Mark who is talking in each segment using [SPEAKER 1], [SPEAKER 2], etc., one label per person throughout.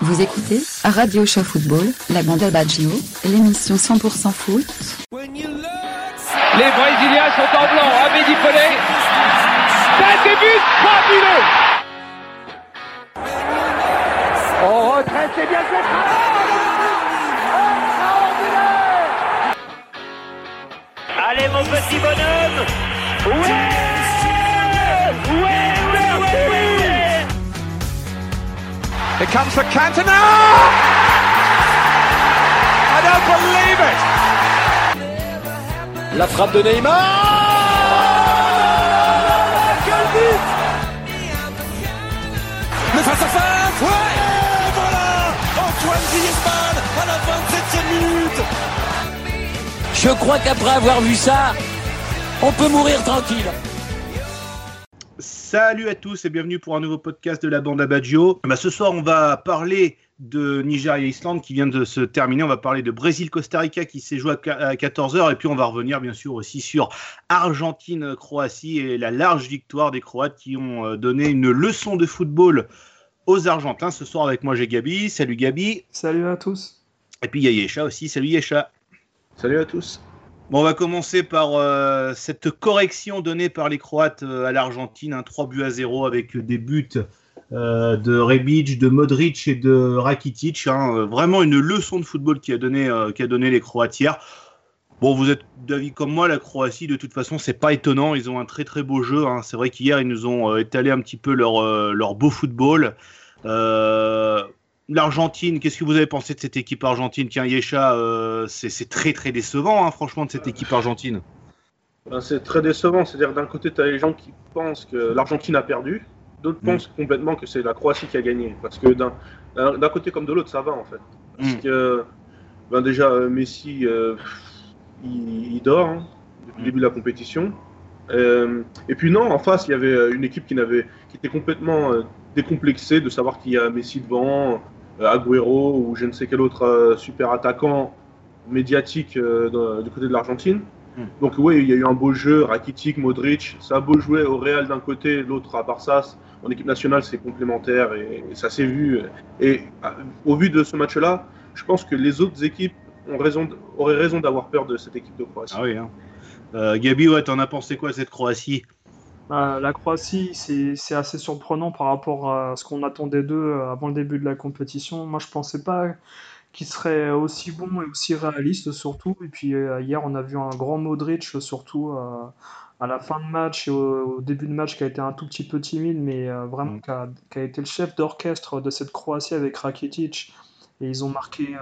[SPEAKER 1] Vous écoutez Radio Show Football, la bande Baggio, l'émission 100% foot.
[SPEAKER 2] Les Brésiliens sont en blanc, Amédi Pelé. Ça débute fabuleux. On retraite, c'est bien fait.
[SPEAKER 3] Allez mon petit bonhomme. Ouais, ouais,
[SPEAKER 2] Here comes the Cantona! I don't believe it!
[SPEAKER 4] La frappe de Neymar!
[SPEAKER 5] Le face à face Ouais! Et voilà! Antoine Griezmann à la 27e minute!
[SPEAKER 4] Je crois qu'après avoir vu ça, on peut mourir tranquille.
[SPEAKER 6] Salut à tous et bienvenue pour un nouveau podcast de la bande. Bah, ce soir, on va parler de Nigeria-Islande qui vient de se terminer. On va parler de Brésil-Costa Rica qui s'est joué à 14h. Et puis, on va revenir bien sûr aussi sur Argentine-Croatie et la large victoire des Croates qui ont euh, donné une leçon de football aux Argentins. Ce soir, avec moi, j'ai Gabi. Salut Gabi.
[SPEAKER 7] Salut à tous.
[SPEAKER 6] Et puis, il y a Yesha aussi. Salut Yesha.
[SPEAKER 8] Salut à tous.
[SPEAKER 6] Bon, on va commencer par euh, cette correction donnée par les Croates euh, à l'Argentine, un 3 buts à 0 avec des buts euh, de Rebic, de Modric et de Rakitic. hein. Vraiment une leçon de football qui a donné, les Croates hier. Bon, vous êtes d'avis comme moi, la Croatie, de toute façon, c'est pas étonnant. Ils ont un très très beau jeu. hein. C'est vrai qu'hier, ils nous ont étalé un petit peu leur, beau football. L'Argentine, qu'est-ce que vous avez pensé de cette équipe argentine? Tiens, Yesha, euh, c'est très très décevant, hein, franchement, de cette équipe argentine.
[SPEAKER 8] Ben, c'est très décevant. C'est-à-dire, d'un côté, tu as les gens qui pensent que l'Argentine a perdu, d'autres
[SPEAKER 6] Mm.
[SPEAKER 8] pensent complètement que c'est la Croatie qui a gagné. Parce que d'un côté comme de l'autre, ça va en fait. Parce
[SPEAKER 6] Mm.
[SPEAKER 8] que, ben, déjà, euh, Messi, euh, il, il dort hein, depuis
[SPEAKER 6] Mm.
[SPEAKER 8] le début de la compétition. Euh, et puis, non, en face, il y avait une équipe qui, n'avait- qui était complètement décomplexée de savoir qu'il y a Messi devant, Agüero ou je ne sais quel autre euh, super attaquant médiatique euh, du côté de l'Argentine.
[SPEAKER 6] Mm.
[SPEAKER 8] Donc oui, il y a eu un beau jeu, Rakitic, Modric, ça a beau jouer au Real d'un côté, l'autre à Barça, en équipe nationale c'est complémentaire et, et ça s'est vu. Et à- au vu de ce match-là, je pense que les autres équipes ont raison, auraient raison d'avoir peur de cette équipe de Croatie.
[SPEAKER 6] Ah oui. Hein. Euh, Gabi, ouais, t'en as pensé quoi cette Croatie?
[SPEAKER 7] Bah, la Croatie, c'est c'est assez surprenant par rapport à ce qu'on attendait d'eux euh, avant le début de la compétition. Moi, je pensais pas qu'ils seraient aussi bons et aussi réalistes, surtout. Et puis, euh, hier, on a vu un grand Modric, surtout euh, à la fin de match et au, au début de match, qui a été un tout petit peu timide, mais vraiment
[SPEAKER 6] Mm.
[SPEAKER 7] qui a, qui a été le chef d'orchestre de cette Croatie avec Rakitic. Et ils ont marqué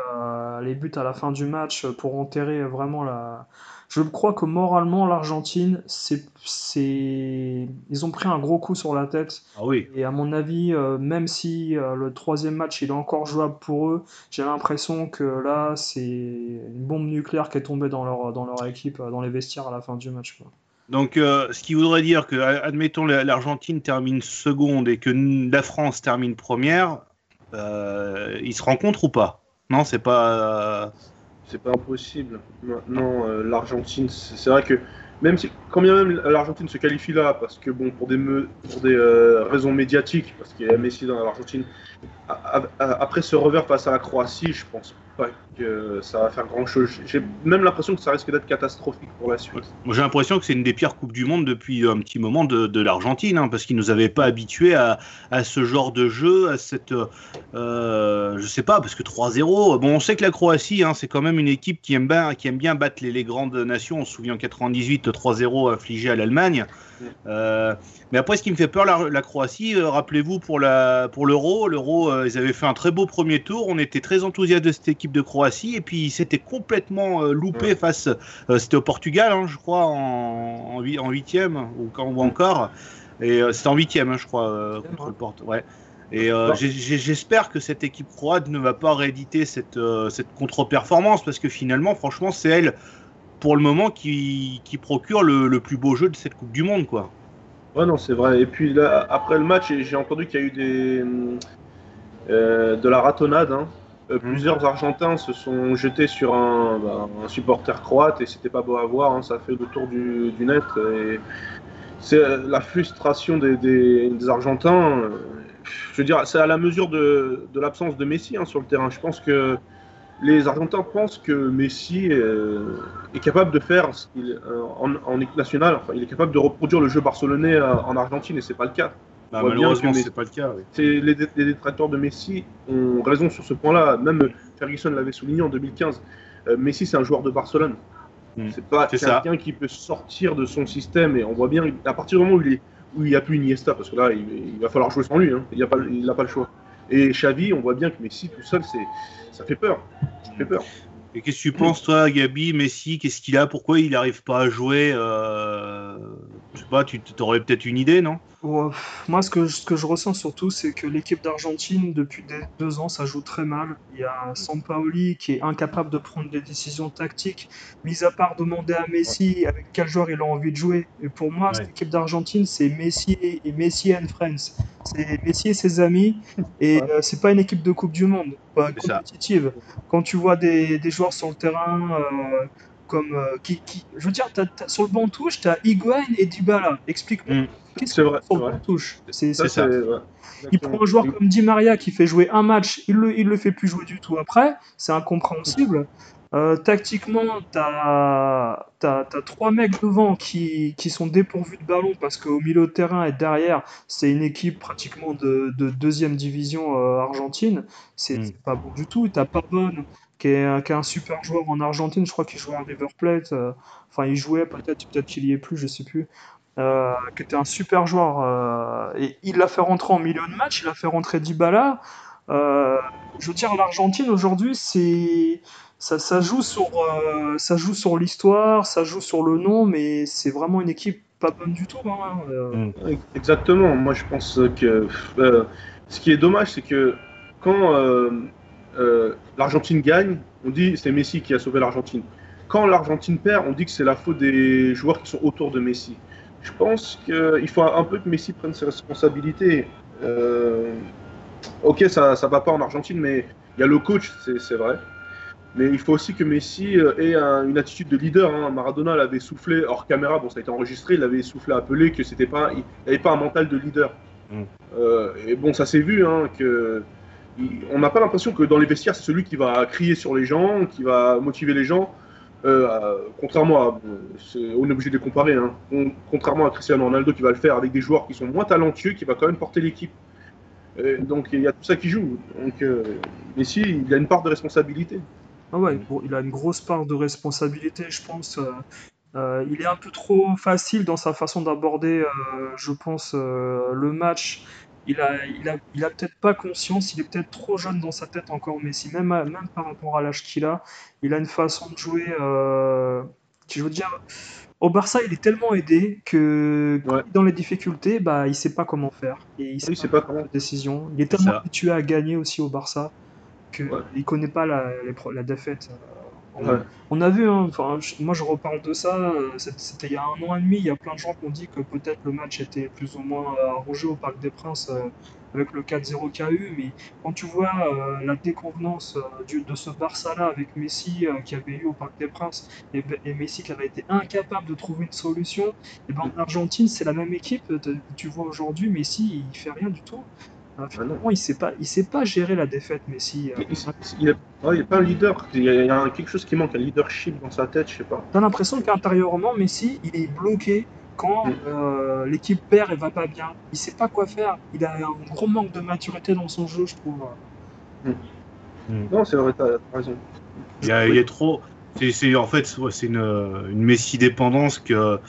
[SPEAKER 7] les buts à la fin du match pour enterrer vraiment la. Je crois que moralement, l'Argentine, c'est, c'est... ils ont pris un gros coup sur la tête.
[SPEAKER 6] Ah oui.
[SPEAKER 7] Et à mon avis, euh, même si euh, le troisième match il est encore jouable pour eux, j'ai l'impression que là, c'est une bombe nucléaire qui est tombée dans leur, dans leur équipe, euh, dans les vestiaires à la fin du match. quoi.
[SPEAKER 6] Donc, euh, ce qui voudrait dire que, admettons, la- l'Argentine termine seconde et que la France termine première, ils se rencontrent ou pas? Non, c'est pas.
[SPEAKER 8] C'est pas impossible. Maintenant, euh, l'Argentine, c'est vrai que même si, quand bien même l'Argentine se qualifie là, parce que bon, pour des, me- pour des euh, raisons médiatiques, parce qu'il y a Messi dans l'Argentine, après ce revers face à la Croatie, je pense pas que ça va faire grand chose. J'ai même l'impression que ça risque d'être catastrophique pour la suite.
[SPEAKER 6] J'ai l'impression que c'est une des pires coupes du monde depuis un petit moment de, de l'Argentine, hein, parce qu'ils nous avaient pas habitués à, à ce genre de jeu, à cette, euh, je sais pas, parce que 3-0. Bon, on sait que la Croatie, hein, c'est quand même une équipe qui aime bien, qui aime bien battre les, les grandes nations. On se souvient en 98, le 3-0 infligé à l'Allemagne. Euh, mais après, ce qui me fait peur, la, la Croatie, euh, rappelez-vous pour la pour l'Euro, l'Euro, ils avaient fait un très beau premier tour. On était très enthousiastes de cette équipe de Croatie, et puis c'était complètement euh, loupé face. euh, c'était au Portugal, hein, je crois, en, en, huit- en huitième ou, quand- ou encore. Et euh, c'était en huitième, hein, je crois, contre le Porto. Ouais. Et euh, j'espère que cette équipe croate ne va pas rééditer cette, euh, cette contre-performance parce que finalement, franchement, c'est elle, pour le moment, qui, qui procure le, le plus beau jeu de cette Coupe du Monde, quoi.
[SPEAKER 8] Ouais, non, c'est vrai. Et puis là, après le match, j'ai j'ai entendu qu'il y a eu des, euh, de la ratonnade. hein. Euh, Plusieurs Argentins se sont jetés sur un, bah, un supporter croate et c'était pas beau à voir. hein. Ça fait le tour du, du net. Et c'est euh, la frustration des, des- des Argentins. euh, je veux dire, c'est à la mesure de, de l'absence de Messi hein, sur le terrain. Je pense que les Argentins pensent que Messi euh, est capable de faire ce en, en équipe nationale. Enfin, il est capable de reproduire le jeu barcelonais en Argentine et c'est pas le cas.
[SPEAKER 6] Bah, malheureusement, c'est pas le cas. oui.
[SPEAKER 8] Les, dé- les détracteurs de Messi ont raison sur ce point-là. Même Ferguson l'avait souligné en 2015. Euh, Messi, c'est un joueur de Barcelone.
[SPEAKER 6] Mm.
[SPEAKER 8] C'est pas quelqu'un qui peut sortir de son système. Et on voit bien, à partir du moment où il est, où il n'y a plus Iniesta, parce que là, il, il va falloir jouer sans lui. hein. Il n'a pas, pas le choix. Et Xavi, on voit bien que Messi tout seul, ça fait peur. Ça fait peur.
[SPEAKER 6] Et qu'est-ce que tu penses, toi, Gabi, Messi Qu'est-ce qu'il a? Pourquoi il n'arrive pas à jouer euh... Je sais pas, tu aurais peut-être une idée, non?
[SPEAKER 7] Ouais, Moi, ce que, ce que je ressens surtout, c'est que l'équipe d'Argentine, depuis des- deux ans, ça joue très mal. Il y a Sampaoli qui est incapable de prendre des décisions tactiques, mis à part demander à Messi avec quel joueur il a envie de jouer. Et pour moi,
[SPEAKER 6] Ouais.
[SPEAKER 7] cette équipe d'Argentine, c'est Messi et, Messi and Friends. C'est Messi et ses amis. Et
[SPEAKER 8] Ouais.
[SPEAKER 7] euh, c'est pas une équipe de Coupe du Monde, pas
[SPEAKER 6] ça.
[SPEAKER 7] compétitive. Quand tu vois des, des joueurs sur le terrain. euh, comme euh, qui, qui- je veux dire, t'as- t'as- sur le banc de touche, tu as Higuain et Dybala. Explique-moi,
[SPEAKER 6] Mm.
[SPEAKER 7] qu'est-ce
[SPEAKER 8] C'est
[SPEAKER 7] que
[SPEAKER 8] vrai,
[SPEAKER 7] sur le banc de touche? C'est
[SPEAKER 6] ça.
[SPEAKER 8] ouais.
[SPEAKER 7] il prend un joueur comme Di Maria qui fait jouer un match, il le, il le fait plus jouer du tout après, c'est incompréhensible. Euh, tactiquement, t'as as, trois mecs devant qui, qui sont dépourvus de ballon parce qu'au milieu de terrain et derrière, c'est une équipe pratiquement de, de deuxième division euh, argentine. C'est
[SPEAKER 6] Mm.
[SPEAKER 7] c'est pas bon du tout. T'as Pavone qui est, un- qui est un super joueur en Argentine, je crois qu'il jouait à River Plate. euh, Enfin, il jouait peut-être, peut-être qu'il y est plus, je sais plus. Euh, qui était un super joueur. euh, et il l'a fait rentrer en milieu de match, il a fait rentrer Dybala. Euh, je veux dire, l'Argentine aujourd'hui, c'est ça, ça joue sur euh, ça joue sur l'histoire, ça joue sur le nom, mais c'est vraiment une équipe pas bonne du tout. hein, euh.
[SPEAKER 8] Exactement. Moi, je pense que euh, ce qui est dommage, c'est que quand euh, l'Argentine gagne, on dit c'est Messi qui a sauvé l'Argentine. Quand l'Argentine perd, on dit que c'est la faute des joueurs qui sont autour de Messi. Je pense qu'il faut un peu que Messi prenne ses responsabilités. Euh, ok, ça ça va pas en Argentine, mais il y a le coach, c'est vrai. Mais il faut aussi que Messi euh, ait un- une attitude de leader. hein. Maradona l'avait soufflé hors caméra, bon ça a été enregistré, il l'avait soufflé appelé que c'était pas, il n'avait pas un mental de leader.
[SPEAKER 6] Mm.
[SPEAKER 8] Euh, et bon, ça s'est vu, hein, que on n'a pas l'impression que dans les vestiaires c'est celui qui va crier sur les gens, qui va motiver les gens. Euh, contrairement à, on est obligé de les comparer, hein. Con- contrairement à Cristiano Ronaldo qui va le faire avec des joueurs qui sont moins talentueux, qui va quand même porter l'équipe. Euh, donc il y a tout ça qui joue. Donc euh, Messi, il a une part de responsabilité.
[SPEAKER 7] Ah ouais, il a une grosse part de responsabilité, je pense. euh, il est un peu trop facile dans sa façon d'aborder, je pense, le match. Il a, il a, il a peut-être pas conscience, il est peut-être trop jeune dans sa tête encore, Messi, même, à- même par rapport à l'âge qu'il a. Il a une façon de jouer euh, qui, je veux dire, au Barça, il est tellement aidé que
[SPEAKER 8] Ouais.
[SPEAKER 7] dans les difficultés, bah, il sait pas comment faire. Et il sait
[SPEAKER 8] Oui,
[SPEAKER 7] pas
[SPEAKER 8] pas
[SPEAKER 7] prendre décision. Il est tellement habitué à gagner aussi au Barça qu'il
[SPEAKER 8] Ouais.
[SPEAKER 7] ne connaît pas la, la défaite. On, a vu, hein, moi je reparle de ça, euh, c'était il y a un an et demi, il y a plein de gens qui ont dit que peut-être le match était plus ou moins arrangé au Parc des Princes euh, avec le 4-0 qu'il y a eu, mais quand tu vois euh, la déconvenance de ce Barça-là avec Messi qui avait eu au Parc des Princes et, et Messi qui avait été incapable de trouver une solution, et ben en Argentine c'est la même équipe, tu vois aujourd'hui Messi il fait rien du tout. Euh, finalement, il sait pas, il sait pas gérer la défaite, Messi. euh.
[SPEAKER 8] Il, il- il est, ouais, il est pas un leader. Il y, a, il y a quelque chose qui manque, un leadership dans sa tête, je sais pas.
[SPEAKER 7] T'as l'impression qu'intérieurement, Messi, il est bloqué quand
[SPEAKER 8] Mm.
[SPEAKER 7] euh, l'équipe perd et va pas bien. Il sait pas quoi faire. Il a un gros manque de maturité dans son jeu, je trouve.
[SPEAKER 8] Non, c'est vrai, t'as t'as raison.
[SPEAKER 6] Il y a, il y a trop. C'est, en fait, c'est une, une Messi dépendance que,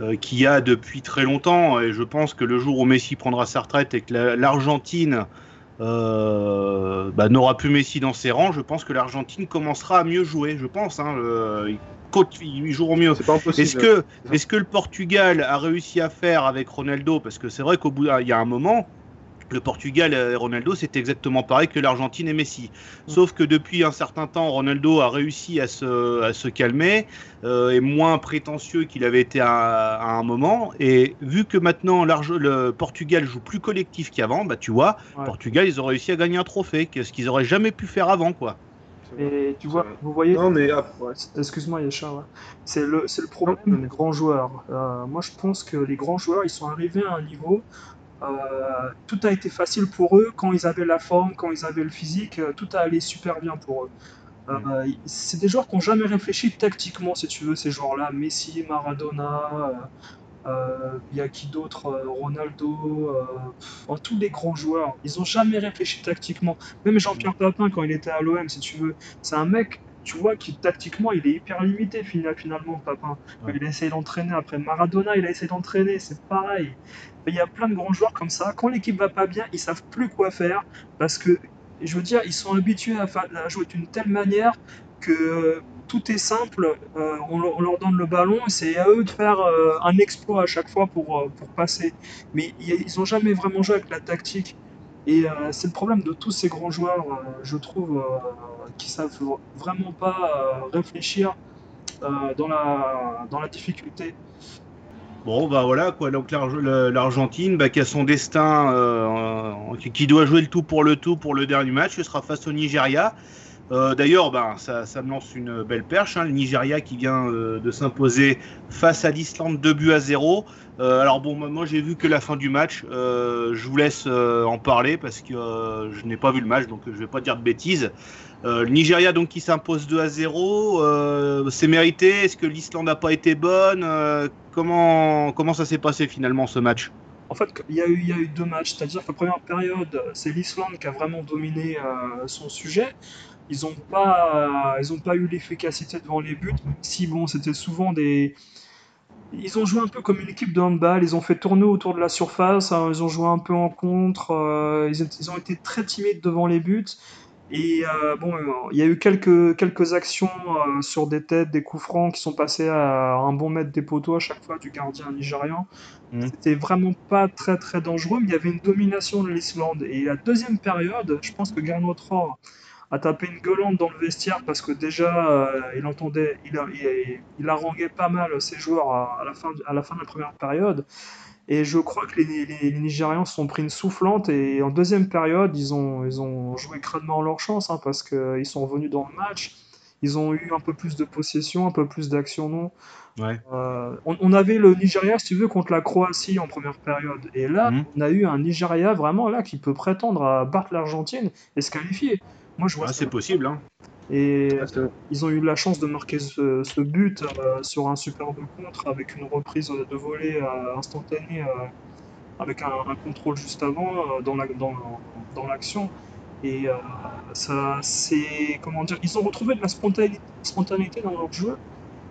[SPEAKER 6] euh, qu'il y a depuis très longtemps. Et je pense que le jour où Messi prendra sa retraite et que la- l'Argentine euh, bah, n'aura plus Messi dans ses rangs, je pense que l'Argentine commencera à mieux jouer. Je pense. Hein, le- ils, joueront mieux. Est-ce que, est-ce que le Portugal a réussi à faire avec Ronaldo? Parce que c'est vrai qu'au bout, il y a un moment, le Portugal et Ronaldo, c'était exactement pareil que l'Argentine et Messi. Sauf que depuis un certain temps, Ronaldo a réussi à se, à se calmer, euh, est moins prétentieux qu'il avait été à, à un moment. Et vu que maintenant le Portugal joue plus collectif qu'avant, bah tu vois,
[SPEAKER 7] Ouais.
[SPEAKER 6] Portugal, ils ont réussi à gagner un trophée, ce qu'ils auraient jamais pu faire avant, quoi.
[SPEAKER 7] Et tu vois,
[SPEAKER 8] C'est
[SPEAKER 7] vous voyez,
[SPEAKER 8] Non, mais ah, ouais.
[SPEAKER 7] excuse-moi Yachar, ouais. c'est le, c'est le problème des grands joueurs. Euh, moi, je pense que les grands joueurs, ils sont arrivés à un niveau Euh, tout a été facile pour eux quand ils avaient la forme, quand ils avaient le physique, euh, tout a allé super bien pour eux. Euh, c'est des joueurs qui n'ont jamais réfléchi tactiquement, si tu veux, ces joueurs-là. Messi, Maradona, il y a qui d'autre Ronaldo, euh, tous les grands joueurs. Ils n'ont jamais réfléchi tactiquement. Même Jean-Pierre Papin, quand il était à l'OM, si tu veux, c'est un mec, tu vois, qui tactiquement, il est hyper limité finalement, Papin. Il a essayé d'entraîner. Après Maradona, il a essayé d'entraîner. C'est pareil. Il y a plein de grands joueurs comme ça. Quand l'équipe va pas bien, ils savent plus quoi faire parce que, je veux dire, ils sont habitués à, à jouer d'une telle manière que tout est simple, euh, on, leur donne le ballon, c'est à eux de faire euh, un exploit à chaque fois pour, euh, pour passer. Mais ils n'ont jamais vraiment joué avec la tactique. Et c'est le problème de tous ces grands joueurs, je trouve, qui savent vraiment pas réfléchir dans, la, dans la difficulté.
[SPEAKER 6] Bon, bah voilà, quoi. Donc l'Argentine, bah, qui a son destin, qui doit jouer le tout pour le tout pour le dernier match, ce sera face au Nigeria. Euh, d'ailleurs, ben, ça, me lance une belle perche. Hein, le Nigeria qui vient euh, de s'imposer face à l'Islande 2 buts à 0. Euh, alors bon, moi j'ai vu que la fin du match. je vous laisse en parler parce que je n'ai pas vu le match, donc je ne vais pas dire de bêtises. le Nigeria donc qui s'impose 2 à 0, c'est mérité. Est-ce que l'Islande n'a pas été bonne comment, comment ça s'est passé finalement ce match?
[SPEAKER 7] En fait, il y, a eu, il y a eu deux matchs, c'est-à-dire que la première période, c'est l'Islande qui a vraiment dominé son sujet ils n'ont pas, ils ont pas eu l'efficacité devant les buts. Si bon, c'était souvent des, ils ont joué un peu comme une équipe de handball. Ils ont fait tourner autour de la surface. Hein, ils ont joué un peu en contre. Euh, ils, ont été très timides devant les buts. Et euh, bon, il y a eu quelques, quelques actions euh, sur des têtes, des coups francs qui sont passés à un bon mètre des poteaux à chaque fois du gardien nigérian. Mmh. C'était vraiment pas très très dangereux, mais il y avait une domination de l'Islande. Et la deuxième période, je pense que Gernot a tapé une gueulante dans le vestiaire parce que déjà euh, il entendait, il, il, haranguait pas mal ses joueurs à, la fin, à la fin de la première période. Et je crois que les, les, Nigérians se sont pris une soufflante et en deuxième période, ils ont, ils ont joué crânement leur chance hein, parce qu'ils sont revenus dans le match. Ils ont eu un peu plus de possession, un peu plus d'action non?
[SPEAKER 6] Ouais.
[SPEAKER 7] Euh, on, avait le Nigeria, si tu veux, contre la Croatie en première période. Et là, mhm. on a eu un Nigeria vraiment là qui peut prétendre à battre l'Argentine et se qualifier.
[SPEAKER 6] Moi, je vois. Ah, c'est possible. Hein.
[SPEAKER 7] Et ils ont eu la chance de marquer ce, but euh, sur un superbe contre avec une reprise de volée euh, instantanée euh, avec un, contrôle juste avant dans l'action. La, dans, et ça, c'est comment dire, ils ont retrouvé de la spontanéité, spontanéité dans leur jeu.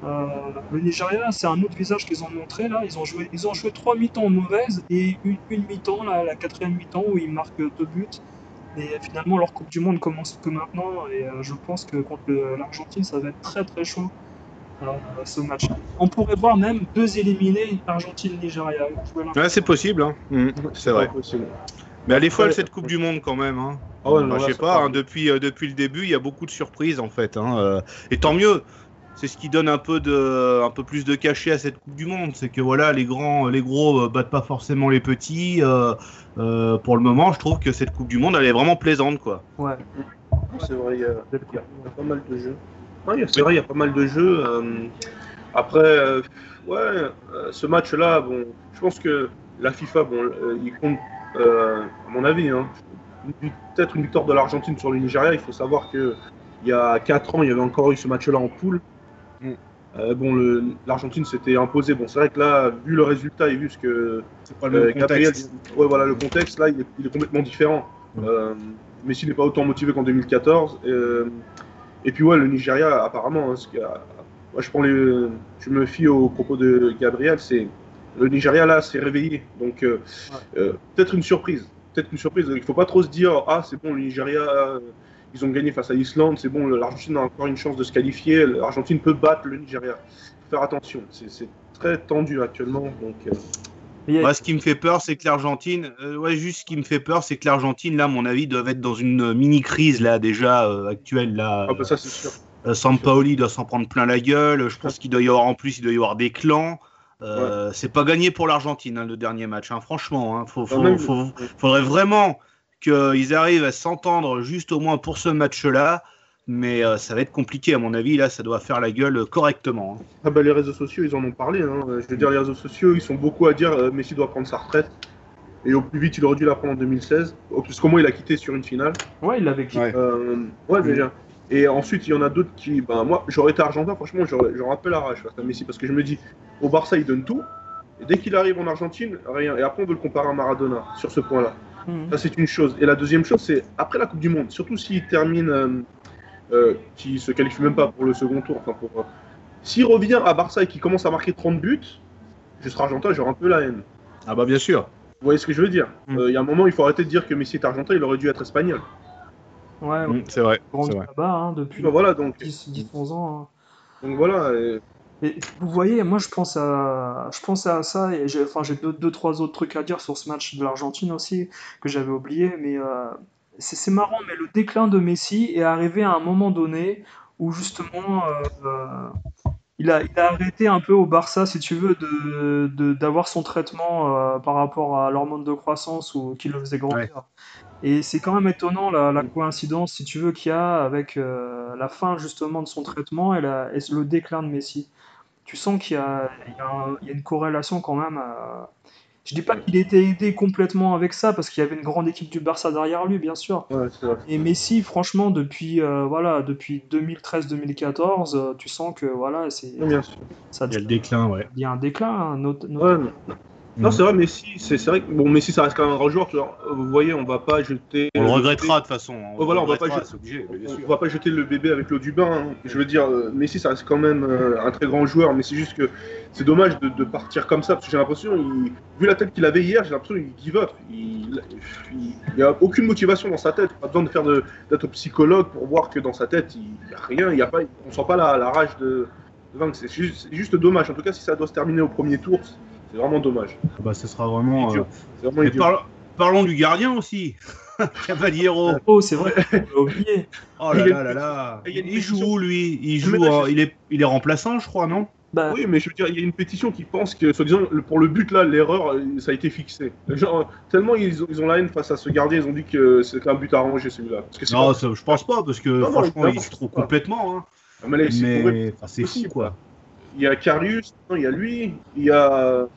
[SPEAKER 7] le Nigeria, c'est un autre visage qu'ils ont montré là. Ils ont joué, ils ont joué trois mi-temps mauvaises et une, une mi-temps, la quatrième mi-temps où ils marquent deux buts. Et finalement, leur Coupe du Monde commence que maintenant. Et euh, je pense que contre l'Argentine, ça va être très très chaud euh, ce match. On pourrait voir même deux éliminés, Argentine-Nigeria.
[SPEAKER 6] Ouais, c'est possible, hein. mmh, c'est vrai. Mais elle est folle cette Coupe du Monde quand même. Hein. Oh, je sais pas, hein, depuis, euh, depuis le début, il y a beaucoup de surprises en fait. Hein, et tant mieux, c'est ce qui donne un peu de, un peu plus de cachet à cette Coupe du Monde, c'est que voilà, les grands, les gros euh, battent pas forcément les petits. Euh, euh, pour le moment, je trouve que cette Coupe du Monde, elle est vraiment plaisante, quoi.
[SPEAKER 7] Ouais.
[SPEAKER 8] C'est vrai, il y, a, pas mal de jeux. c'est vrai, il y a pas mal de jeux. après, ouais, ce match-là, bon, je pense que la FIFA, bon, il compte, à mon avis, hein, peut-être une victoire de l'Argentine sur le Nigeria. Il faut savoir que il y a 4 ans, il y avait encore eu ce match-là en poule. Euh, bon, l'Argentine s'était imposée. Bon, c'est vrai que là, vu le résultat et vu ce que
[SPEAKER 6] pas le euh,
[SPEAKER 8] ouais, voilà, le contexte là, il est, complètement différent. Mm. Euh, Messi n'est pas autant motivé qu'en 2014. et puis ouais, le Nigeria, apparemment, hein, moi je prends les, je me fie aux propos de Gabriel, c'est le Nigeria là s'est réveillé. Donc peut-être une surprise, peut-être une surprise. Il faut pas trop se dire ah c'est bon le Nigeria ils ont gagné face à l'Islande, c'est bon, l'Argentine a encore une chance de se qualifier, l'Argentine peut battre le Nigeria. Faut faire attention, c'est très tendu actuellement. Donc, euh.
[SPEAKER 6] Moi, ce qui me fait peur, c'est que l'Argentine, euh, ouais, juste ce qui me fait peur, c'est que l'Argentine, là, à mon avis, doit être dans une mini crise là déjà euh, actuelle là.
[SPEAKER 8] Ah bah ça c'est sûr.
[SPEAKER 6] Sampaoli doit s'en prendre plein la gueule. Je pense qu'il doit y avoir en plus, il doit y avoir des clans. C'est pas gagné pour l'Argentine hein, le dernier match. Hein, franchement, hein, faut, faudrait vraiment qu'ils arrivent à s'entendre juste au moins pour ce match-là. Mais euh, ça va être compliqué, à mon avis. Là, ça doit faire la gueule correctement. Hein.
[SPEAKER 8] Ah bah, les réseaux sociaux, ils en ont parlé. Hein. Je veux dire, les réseaux sociaux, ils sont beaucoup à dire euh, Messi doit prendre sa retraite. Et au plus vite, il aurait dû la prendre en 2016. Parce qu'au moins, il a quitté sur une finale.
[SPEAKER 7] Ouais, il avait quitté.
[SPEAKER 6] Ouais.
[SPEAKER 8] Euh, ouais, déjà. Et ensuite, il y en a d'autres qui. Ben, moi, j'aurais été argentin, franchement, un peu la rage face à Messi. Parce que je me dis, au Barça, il donne tout. Et dès qu'il arrive en Argentine, rien. Et après, on veut le comparer à Maradona sur ce point-là.
[SPEAKER 7] Mhm.
[SPEAKER 8] Ça, c'est une chose. Et la deuxième chose, c'est après la Coupe du Monde, surtout s'il termine, euh, euh, qu'il se qualifie même pas pour le second tour. Enfin, pour, euh, s'il revient à Barça et qu'il commence à marquer 30 buts, je serai argentin, j'aurai un peu la haine.
[SPEAKER 6] Ah bah bien sûr.
[SPEAKER 8] Vous voyez ce que je veux dire?
[SPEAKER 6] Mm.
[SPEAKER 8] Euh, Il y a un moment, il faut arrêter de dire que Messi est argentin, il aurait dû être espagnol.
[SPEAKER 7] Ouais,
[SPEAKER 6] Mm, c'est vrai. c'est vrai.
[SPEAKER 7] là-bas hein, depuis
[SPEAKER 8] Ben voilà, donc,
[SPEAKER 7] 10-11 ans. hein.
[SPEAKER 8] donc voilà. Et-
[SPEAKER 7] vous voyez, moi je pense à, je pense à ça et j'ai, enfin j'ai deux, deux, trois autres trucs à dire sur ce match de l'Argentine aussi que j'avais oublié, mais euh, c'est, c'est marrant, mais le déclin de Messi est arrivé à un moment donné où justement euh, euh, il a, il a arrêté un peu au Barça, si tu veux, de, de- d'avoir son traitement euh, par rapport à l'hormone de croissance ou qui le faisait grandir. Et c'est quand même étonnant la, la coïncidence, si tu veux, qu'il y a avec euh, la fin justement de son traitement et, la- et le déclin de Messi. Tu sens qu'il y a, y y une corrélation quand même. euh, Je dis pas qu'il était aidé complètement avec ça, parce qu'il y avait une grande équipe du Barça derrière lui, bien sûr.
[SPEAKER 8] ouais.
[SPEAKER 7] Et Messi, franchement, depuis euh, voilà, depuis 2013-2014, euh, tu sens que voilà, c'est
[SPEAKER 8] bien sûr.
[SPEAKER 7] ça
[SPEAKER 6] Il y a le déclin, ouais.
[SPEAKER 7] il y a un déclin. hein,
[SPEAKER 8] Ouais. Non,
[SPEAKER 6] Mm.
[SPEAKER 8] c'est vrai, Messi, c'est c'est vrai que bon, Messi, ça reste quand même un grand joueur. tu vois. Vous voyez, on va pas jeter.
[SPEAKER 6] On le regrettera de toute façon.
[SPEAKER 8] Ouais, voilà, on va pas jeter-
[SPEAKER 6] obligé,
[SPEAKER 8] On va pas jeter le bébé avec l'eau du bain. hein. Je veux dire, euh, Messi, ça reste quand même euh, un très grand joueur, mais c'est juste que c'est dommage de, de partir comme ça, parce que j'ai l'impression, vu la tête qu'il avait hier, j'ai l'impression qu'il give up. Il n'y a aucune motivation dans sa tête. Pas besoin de faire d'être psychologue pour voir que dans sa tête, il n'y a rien. Il y a pas, on sent pas la, la rage de, de vaincre. C'est juste, c'est juste dommage. En tout cas, si ça doit se terminer au premier tour, c'est vraiment dommage.
[SPEAKER 6] Bah, ce sera vraiment. Euh,
[SPEAKER 8] vraiment
[SPEAKER 6] mais Parlons du gardien aussi. Cavaliero.
[SPEAKER 7] Oh, c'est vrai, oublié.
[SPEAKER 6] Oh là
[SPEAKER 8] Il
[SPEAKER 6] là là là.
[SPEAKER 8] il
[SPEAKER 6] joue lui Il joue.
[SPEAKER 8] là, je-
[SPEAKER 6] Il est. Il est remplaçant, je crois, non?
[SPEAKER 7] Bah,
[SPEAKER 8] Oui, mais je veux dire, il y a une pétition qui pense que, soi-disant, pour le but, là, l'erreur, euh, ça a été fixé. Genre, tellement ils ont, ils ont la haine face à ce gardien, ils ont dit que c'est un but arrangé, celui-là.
[SPEAKER 6] Non,
[SPEAKER 8] pas-
[SPEAKER 6] ça, je pense pas, parce que
[SPEAKER 8] non,
[SPEAKER 6] franchement, il se trouve complètement. Hein.
[SPEAKER 8] Ah, mais là, c'est
[SPEAKER 6] fou, quoi.
[SPEAKER 8] Il y a Carius, non, il y a lui, il y a,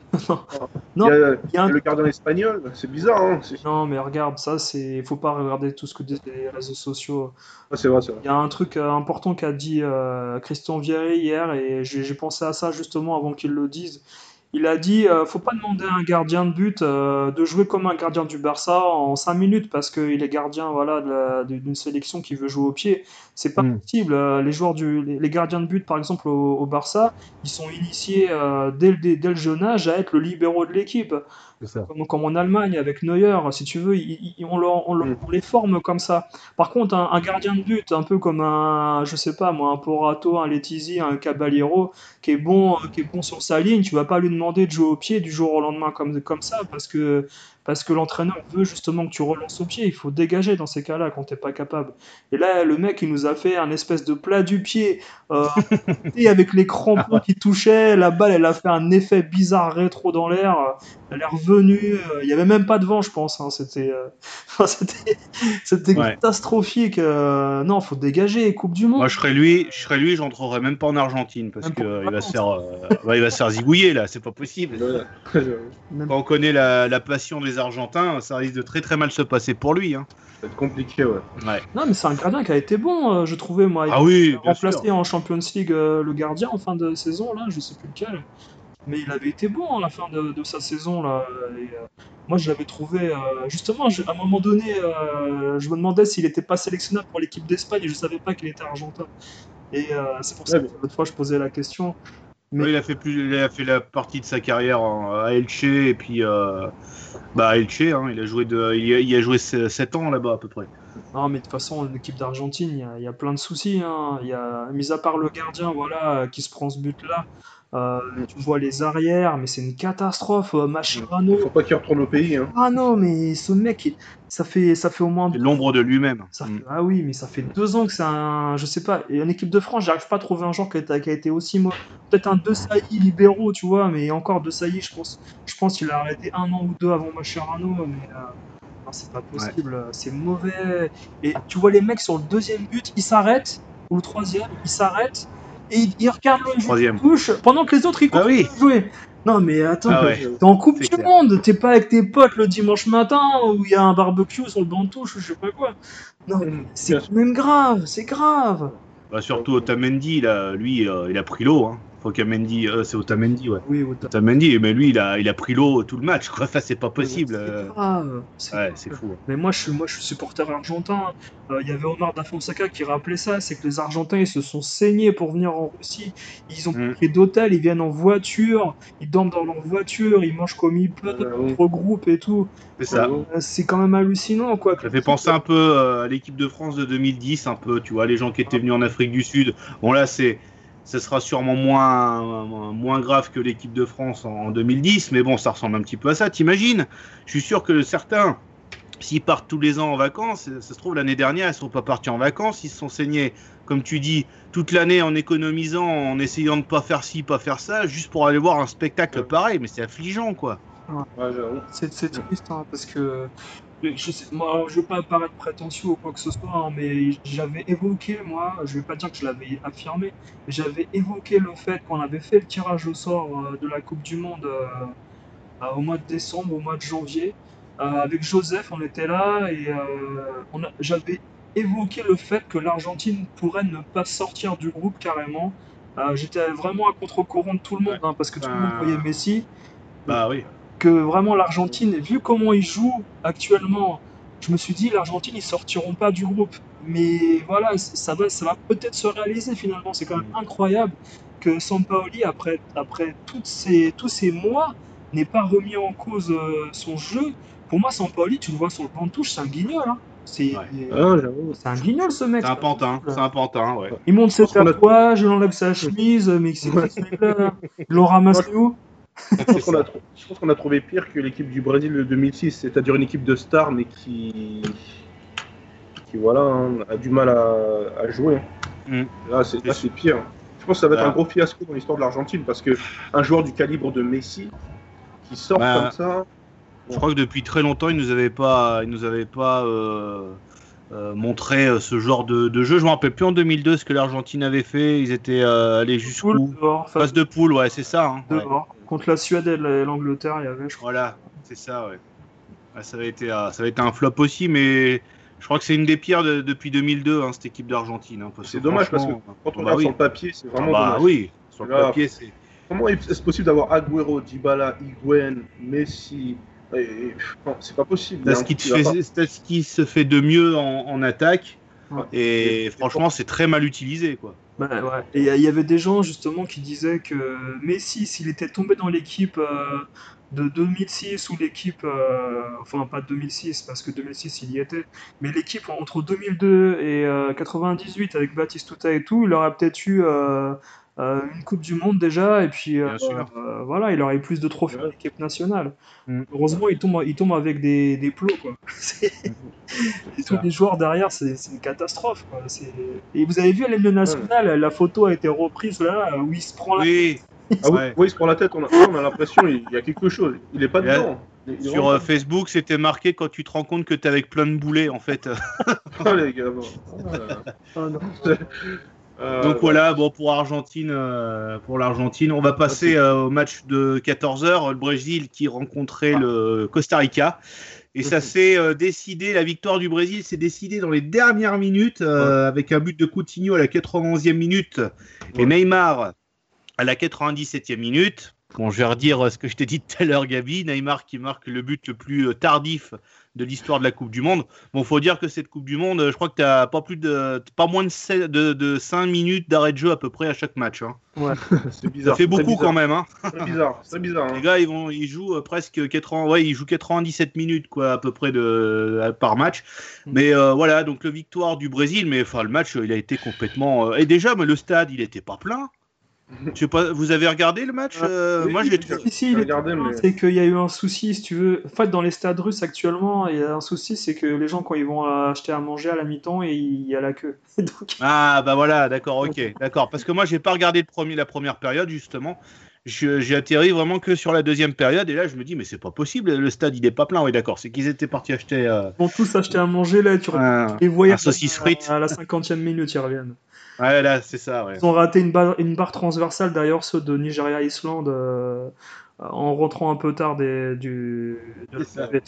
[SPEAKER 7] Non,
[SPEAKER 8] il y a,
[SPEAKER 7] il y a
[SPEAKER 8] il y
[SPEAKER 7] un-
[SPEAKER 8] a le gardien espagnol. C'est bizarre, hein.
[SPEAKER 7] Non, mais regarde, ça, c'est. Faut pas regarder tout ce que disent les réseaux sociaux.
[SPEAKER 8] ah, c'est vrai, c'est vrai.
[SPEAKER 7] Il y a un truc euh, important qu'a dit euh, Christian Vieri hier, et j'ai j'ai pensé à ça justement avant qu'il le dise. Il a dit euh, faut pas demander à un gardien de but euh, de jouer comme un gardien du Barça en 5 minutes parce qu'il est gardien voilà, d'une sélection qui veut jouer au pied. C'est pas
[SPEAKER 6] Mm.
[SPEAKER 7] possible. Euh, Les joueurs du, les, les gardiens de but, par exemple au, au Barça, ils sont initiés euh, dès, le, dès, dès le jeune âge à être le libéraux de l'équipe comme, comme en Allemagne avec Neuer, si tu veux, ils- ils- on, les forme comme ça. Par contre, un, un gardien de but, un peu comme un, je sais pas moi, un Porato, un Letizi, un Caballero, qui est bon, qui est bon sur sa ligne, tu vas pas lui demander de jouer au pied du jour au lendemain comme, comme ça, parce que parce que l'entraîneur veut justement que tu relances au pied. Il faut dégager dans ces cas-là quand t'es pas capable. Et là, le mec, il nous a fait un espèce de plat du pied euh, et avec les crampons qui touchaient. La balle, elle a fait un effet bizarre rétro dans l'air. Elle est revenue. euh, Il y avait même pas de vent, je pense. hein. C'était, euh, c'était,
[SPEAKER 6] Ouais.
[SPEAKER 7] catastrophique. euh, Non, faut dégager. Coupe du Monde.
[SPEAKER 6] Moi, je serais lui, je serais lui, j'entrerai même pas en Argentine parce qu'il va se faire, euh, il va se faire zigouiller là, c'est pas possible. Quand on connaît la, la passion des Argentins, ça risque de très très mal se passer pour lui. Hein.
[SPEAKER 8] Ça va être compliqué, ouais.
[SPEAKER 6] Ouais.
[SPEAKER 7] Non, mais c'est un gardien qui a été bon, euh, je trouvais moi.
[SPEAKER 6] Ah oui,
[SPEAKER 7] Il a
[SPEAKER 6] bien
[SPEAKER 7] remplacé
[SPEAKER 6] sûr.
[SPEAKER 7] en Champions League euh, le gardien en fin de saison, là, je sais plus lequel. Mais il avait été bon à la fin de, de sa saison, là. Et, euh, moi, je l'avais trouvé. euh, justement, je- à un moment donné, euh, je me demandais s'il n'était pas sélectionnable pour l'équipe d'Espagne et je savais pas qu'il était argentin. Et euh, c'est pour ça
[SPEAKER 8] Ouais,
[SPEAKER 7] que l'autre fois, je posais la question. Mais-
[SPEAKER 6] Ouais, il a fait plus, il a fait la partie de sa carrière en- à Elche et puis euh, bah hein, il a joué de, il a, joué 7 ans là-bas à peu près.
[SPEAKER 7] Non, mais de toute façon, l'équipe d'Argentine, il y a- plein de soucis. Hein. Y a, mis à part le gardien, voilà, qui se prend ce but-là. Euh, tu vois les arrières, mais c'est une catastrophe. Euh, Mascherano.
[SPEAKER 8] Faut pas qu'il retourne au pays, hein.
[SPEAKER 7] Ah non, mais ce mec, il- ça fait, ça fait au moins.
[SPEAKER 6] C'est l'ombre de lui-même. Mm.
[SPEAKER 7] ah oui, mais ça fait deux ans que c'est un. Je sais pas. Et en équipe de France, j'arrive pas à trouver un joueur qui a, qui a été aussi mauvais. Peut-être un De Sailly libéraux, tu vois, mais encore De Sailly, je pense, je pense qu'il a arrêté un an ou deux avant Mascherano, mais. euh, c'est pas possible, c'est mauvais. Et tu vois les mecs sur le deuxième but, ils s'arrêtent, ou le troisième, ils s'arrêtent, et ils regardent le jeu touche pendant que les autres ils
[SPEAKER 6] Ah oui.
[SPEAKER 7] continuent de jouer. Non, mais attends,
[SPEAKER 6] Ah ouais.
[SPEAKER 7] t'es en Coupe du
[SPEAKER 6] clair.
[SPEAKER 7] Monde, t'es pas avec tes potes le dimanche matin où il y a un barbecue sur le banc de touche ou je sais pas quoi. Non, mais c'est même grave, c'est grave.
[SPEAKER 6] Bah, surtout Otamendi, là, lui, euh, il a pris l'eau. Hein. Faut qu'Amendi, euh, c'est Otamendi, ouais.
[SPEAKER 7] Oui, autant.
[SPEAKER 6] Otamendi, mais lui, il a, il a pris l'eau tout le match, quoi. Enfin, c'est pas possible. euh.
[SPEAKER 7] C'est grave. c'est
[SPEAKER 6] Ouais,
[SPEAKER 7] grave.
[SPEAKER 6] c'est fou.
[SPEAKER 7] Mais moi, je suis, moi, je suis supporter argentin. Euh, Il y avait Omar da Fonseca qui rappelait ça, c'est que les Argentins, ils se sont saignés pour venir en Russie. Ils ont
[SPEAKER 6] Mm.
[SPEAKER 7] pris d'hôtel, ils viennent en voiture, ils dorment dans leur voiture, ils mangent comme ils peuvent,
[SPEAKER 8] Euh,
[SPEAKER 7] ils regroupent et tout.
[SPEAKER 6] C'est ça.
[SPEAKER 7] Euh, C'est quand même hallucinant, quoi.
[SPEAKER 6] Ça fait penser un peu euh, à l'équipe de France de 2010, un peu, tu vois, les gens qui étaient venus en Afrique du Sud. Bon, là, c'est. Ça sera sûrement moins, moins grave que l'équipe de France en, en 2010, mais bon, ça ressemble un petit peu à ça, t'imagines? Je suis sûr que certains, s'ils partent tous les ans en vacances, ça se trouve l'année dernière, ils ne sont pas partis en vacances, ils se sont saignés, comme tu dis, toute l'année en économisant, en essayant de pas faire ci, pas faire ça, juste pour aller voir un spectacle pareil, mais c'est affligeant, quoi.
[SPEAKER 8] Ouais,
[SPEAKER 7] c'est triste, hein, parce que je sais, moi, je veux pas paraître prétentieux ou quoi que ce soit, hein, mais j'avais évoqué, moi, je vais pas dire que je l'avais affirmé, mais j'avais évoqué le fait qu'on avait fait le tirage au sort euh, de la Coupe du Monde euh, euh, au mois de décembre, au mois de janvier. Euh, avec Joseph, on était là et j'avais évoqué le fait que l'Argentine pourrait ne pas sortir du groupe carrément. J'étais vraiment à contre-courant de tout le monde, hein, parce que tout le monde
[SPEAKER 6] Euh,
[SPEAKER 7] voyait Messi
[SPEAKER 6] Bah oui.
[SPEAKER 7] Que vraiment l'Argentine, vu comment ils jouent actuellement, je me suis dit l'Argentine ils sortiront pas du groupe. Mais voilà, ça va, ça va peut-être se réaliser finalement. C'est quand même incroyable que Sampaoli après après toutes ces tous ces mois n'ait pas remis en cause euh, son jeu. Pour moi, Sampaoli, tu le vois sur le banc de touche, c'est un guignol. Hein. C'est
[SPEAKER 6] Ouais.
[SPEAKER 8] Ah,
[SPEAKER 7] c'est un guignol ce mec.
[SPEAKER 6] C'est un pantin, c'est un pantin, ouais.
[SPEAKER 7] Il monte ses tatouages, il enlève sa chemise, mais c'est quoi ce mec-là Ils l'ont ramassé où
[SPEAKER 8] Je pense qu'on a, trouvé pire que l'équipe du Brésil de 2006, c'est-à-dire une équipe de stars, mais qui, qui voilà, hein, a du mal à, à jouer.
[SPEAKER 6] Mm.
[SPEAKER 8] Là, c'est pire. Je pense que ça va être
[SPEAKER 6] Ah.
[SPEAKER 8] un gros fiasco dans l'histoire de l'Argentine parce que un joueur du calibre de Messi qui sort
[SPEAKER 6] Bah,
[SPEAKER 8] comme ça,
[SPEAKER 6] Je crois que depuis très longtemps, ils nous avaient pas, ils nous avaient pas euh, euh, montré euh, ce genre de, de jeu. Je me rappelle plus en 2002 ce que l'Argentine avait fait. Ils étaient euh, allés jusqu'où
[SPEAKER 7] dehors, face
[SPEAKER 6] Phase de poule, ouais, c'est ça. hein, ouais.
[SPEAKER 7] dehors. Contre la Suède et la- l'Angleterre, il y avait, je crois.
[SPEAKER 6] Voilà, c'est ça, ouais. Ouais, ça, avait été, euh, ça avait été un flop aussi, mais je crois que c'est une des pires de- depuis 2002, hein, cette équipe d'Argentine. hein,
[SPEAKER 8] C'est
[SPEAKER 6] que
[SPEAKER 8] dommage parce
[SPEAKER 6] franchement,
[SPEAKER 8] quand on
[SPEAKER 6] bah
[SPEAKER 8] regarde
[SPEAKER 6] oui.
[SPEAKER 8] sur le papier, c'est
[SPEAKER 6] Ah
[SPEAKER 8] vraiment
[SPEAKER 6] bah
[SPEAKER 8] dommage.
[SPEAKER 6] oui, sur le
[SPEAKER 8] Là,
[SPEAKER 6] papier, c'est.
[SPEAKER 8] Comment est-ce possible d'avoir Agüero, Dybala, Higuain, Messi C'est pas possible.
[SPEAKER 6] C'est ce, qui fait, ce se fait de mieux en, en attaque.
[SPEAKER 7] Ouais.
[SPEAKER 6] Et
[SPEAKER 8] Et-
[SPEAKER 6] franchement, c'est très mal utilisé, quoi.
[SPEAKER 7] Bah, ouais. Et il y a- il y avait des gens justement qui disaient que Messi, s'il était tombé dans l'équipe euh, de 2006 ou l'équipe, euh, enfin pas 2006 parce que 2006 il y était, mais l'équipe entre 2002 et euh, 98 avec Batistuta et tout, il aurait peut-être eu euh, une Coupe du Monde déjà et puis euh, euh, voilà, il aurait eu plus de trophées
[SPEAKER 8] Ouais.
[SPEAKER 7] en équipe nationale.
[SPEAKER 6] Mm.
[SPEAKER 7] Heureusement, il tombe, il tombe avec des, des plots quoi. Et tous les joueurs derrière, c'est une catastrophe. Quoi. Et vous avez vu à l'hymne national, la photo a été reprise là où il se prend la
[SPEAKER 6] Oui,
[SPEAKER 8] Ah oui,
[SPEAKER 6] Ouais.
[SPEAKER 8] oui, il se prend la tête, on a, on a l'impression qu'il y a quelque chose. Il est pas
[SPEAKER 6] Et là,
[SPEAKER 8] dedans.
[SPEAKER 6] Sur euh, Facebook, c'était marqué quand tu te rends compte que t'es avec plein de boulets, en fait.
[SPEAKER 8] pas- Ah, les gars, bon. Là, là.
[SPEAKER 7] Ah, non.
[SPEAKER 8] Euh,
[SPEAKER 6] Donc voilà, bon pour Argentine, euh, pour l'Argentine, on va passer euh, au match de 14h, le Brésil qui rencontrait le Costa Rica. Et ça
[SPEAKER 8] Mhm.
[SPEAKER 6] s'est euh, décidé, la victoire du Brésil s'est décidée dans les dernières minutes euh, avec un but de Coutinho à la 91e minute et. Neymar à la 97e minute. Bon, je vais redire ce que je t'ai dit tout à l'heure, Gabi. Neymar qui marque le but le plus tardif de l'histoire de la Coupe du Monde. Bon, faut dire que cette Coupe du Monde, je crois que tu as pas plus de, pas moins de, sept- de, de 5 minutes d'arrêt de jeu à peu près à chaque match. hein.
[SPEAKER 8] C'est
[SPEAKER 6] Ça
[SPEAKER 8] bizarre.
[SPEAKER 6] fait
[SPEAKER 8] c'est
[SPEAKER 6] beaucoup
[SPEAKER 8] bizarre,
[SPEAKER 6] quand même. Hein.
[SPEAKER 8] C'est bizarre. C'est bizarre. hein.
[SPEAKER 6] Les gars, ils vont, ils jouent euh, presque 80, ouais, ils jouent 97 minutes quoi, à peu près de euh, par match. Mais euh, voilà, donc le victoire du Brésil, mais enfin le match, euh, il a été complètement. euh, Et déjà, mais le stade, il était pas plein. Je sais pas, vous avez regardé le match Euh,
[SPEAKER 8] Oui,
[SPEAKER 6] Moi, je l'ai.
[SPEAKER 7] Si, si, plein,
[SPEAKER 8] mais-
[SPEAKER 7] c'est qu'il y a eu un souci, si tu veux. En fait, dans les stades russes actuellement, il y a un souci, c'est que les gens, quand ils vont acheter à manger à la mi-temps, et il y a la queue. Donc,
[SPEAKER 6] Ah bah voilà, d'accord, ok, d'accord. Parce que moi, j'ai pas regardé le premier, la première période justement. J'ai atterri vraiment que sur la deuxième période et là, je me dis mais c'est pas possible, le stade il est pas plein. Oui, d'accord, c'est qu'ils étaient partis acheter. euh,
[SPEAKER 7] ils vont tous acheter à manger, là, tu
[SPEAKER 6] un-
[SPEAKER 7] les
[SPEAKER 6] saucisse frite.
[SPEAKER 7] à la cinquantième minute, ils reviennent.
[SPEAKER 6] Ouais, là, c'est ça, ouais.
[SPEAKER 7] Ils ont raté une barre, une barre transversale, d'ailleurs, ceux de Nigeria-Islande, euh, en rentrant un peu tard des, du, de
[SPEAKER 6] ça.
[SPEAKER 7] ouais.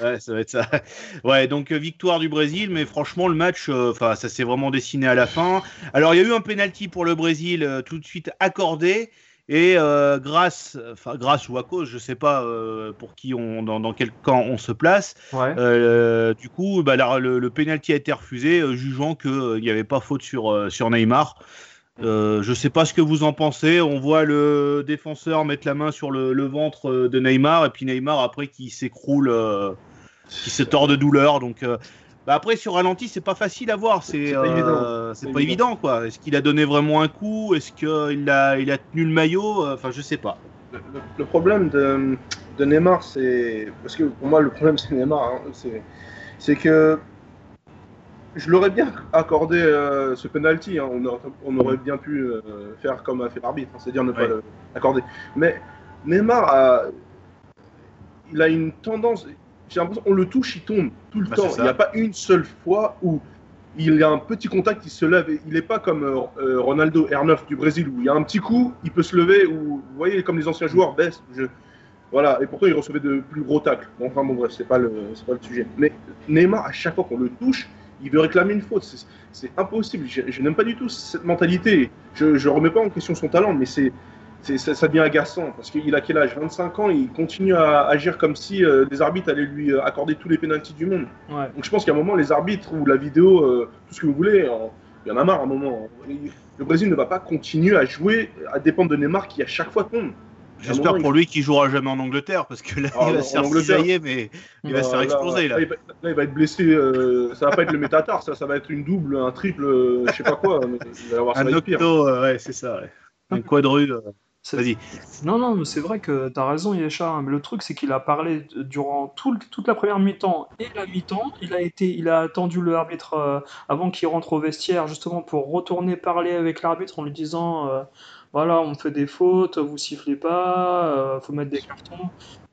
[SPEAKER 6] Ouais, ça va être ça. Ouais, donc euh, victoire du Brésil, mais franchement, le match, euh, ça s'est vraiment dessiné à la fin. Alors, il y a eu un penalty pour le Brésil euh, tout de suite accordé. Et euh, grâce, enfin grâce ou à cause, je sais pas euh, pour qui on, dans, dans quel camp on se place.
[SPEAKER 7] Ouais.
[SPEAKER 6] Euh, du coup, bah, la- le, le penalty a été refusé, jugeant qu'il n'y avait pas faute sur, sur Neymar. Je sais pas ce que vous en pensez. On voit le défenseur mettre la main sur le, le ventre de Neymar et puis Neymar après qui s'écroule, qui se tord de douleur. Donc bah, après sur ralenti c'est pas facile à voir. C'est
[SPEAKER 8] C'est pas
[SPEAKER 6] euh,
[SPEAKER 8] évident.
[SPEAKER 6] C'est pas
[SPEAKER 8] évident.
[SPEAKER 6] évident quoi. Est-ce qu'il a donné vraiment un coup? Est-ce qu'il a il a tenu le maillot? Enfin je sais pas.
[SPEAKER 8] Le, le- le problème de, de Neymar, c'est. Parce que pour moi, le problème, c'est Neymar. hein, c'est- c'est que. Je l'aurais bien accordé euh, ce penalty. hein, on, aurait, on aurait bien pu euh, faire comme a fait l'arbitre, hein, c'est-à-dire ne pas
[SPEAKER 6] Ouais.
[SPEAKER 8] l'accorder. Mais Neymar a. Il a une tendance. J'ai l'impression qu'on le touche, il tombe tout le
[SPEAKER 6] Bah,
[SPEAKER 8] temps. Il n'y a pas une seule fois où il y a un petit contact, il se lève. et Il n'est pas comme euh, euh, Ronaldo R9 du Brésil où il y a un petit coup, il peut se lever. Ou vous voyez, comme les anciens joueurs baissent. Je... Voilà, et pourtant il recevait de plus gros tacles. Bon, enfin bon, bref, c'est pas, le... pas le sujet. Mais Neymar, à chaque fois qu'on le touche, il veut réclamer une faute. C'est, impossible. Je, je n'aime pas du tout cette mentalité. Je ne remets pas en question son talent, mais c'est, ça, ça devient agaçant parce qu'il a quel âge? 25 ans, il continue à agir comme si euh, les arbitres allaient lui euh, accorder tous les pénaltys du monde.
[SPEAKER 7] Ouais.
[SPEAKER 8] Donc je pense qu'à un moment, les arbitres ou la vidéo, euh, tout ce que vous voulez, il y en a marre à un moment. Le Brésil ne va pas continuer à jouer à dépendre de Neymar qui à chaque fois tombe.
[SPEAKER 6] J'espère pour lui qu'il jouera jamais en Angleterre parce que là
[SPEAKER 8] Ah,
[SPEAKER 6] il va se faire cisailler mais il va se faire exploser là.
[SPEAKER 8] il, va, là, il va être blessé. euh, ça va pas être le métatar, ça, ça va être une double, un triple, euh, je sais pas quoi. mais il va y avoir ça
[SPEAKER 6] Un
[SPEAKER 8] va
[SPEAKER 6] octo, euh, ouais, c'est ça. ouais. Un quadru. Vas-y.
[SPEAKER 7] Non, non, mais c'est vrai que t'as raison, Yesha. hein, Mais le truc, c'est qu'il a parlé durant tout le- toute la première mi-temps et la mi-temps. Il a été, il a attendu le arbitre euh, avant qu'il rentre au vestiaire, justement pour retourner parler avec l'arbitre en lui disant, euh, voilà, on fait des fautes, vous sifflez pas, euh, faut mettre des cartons.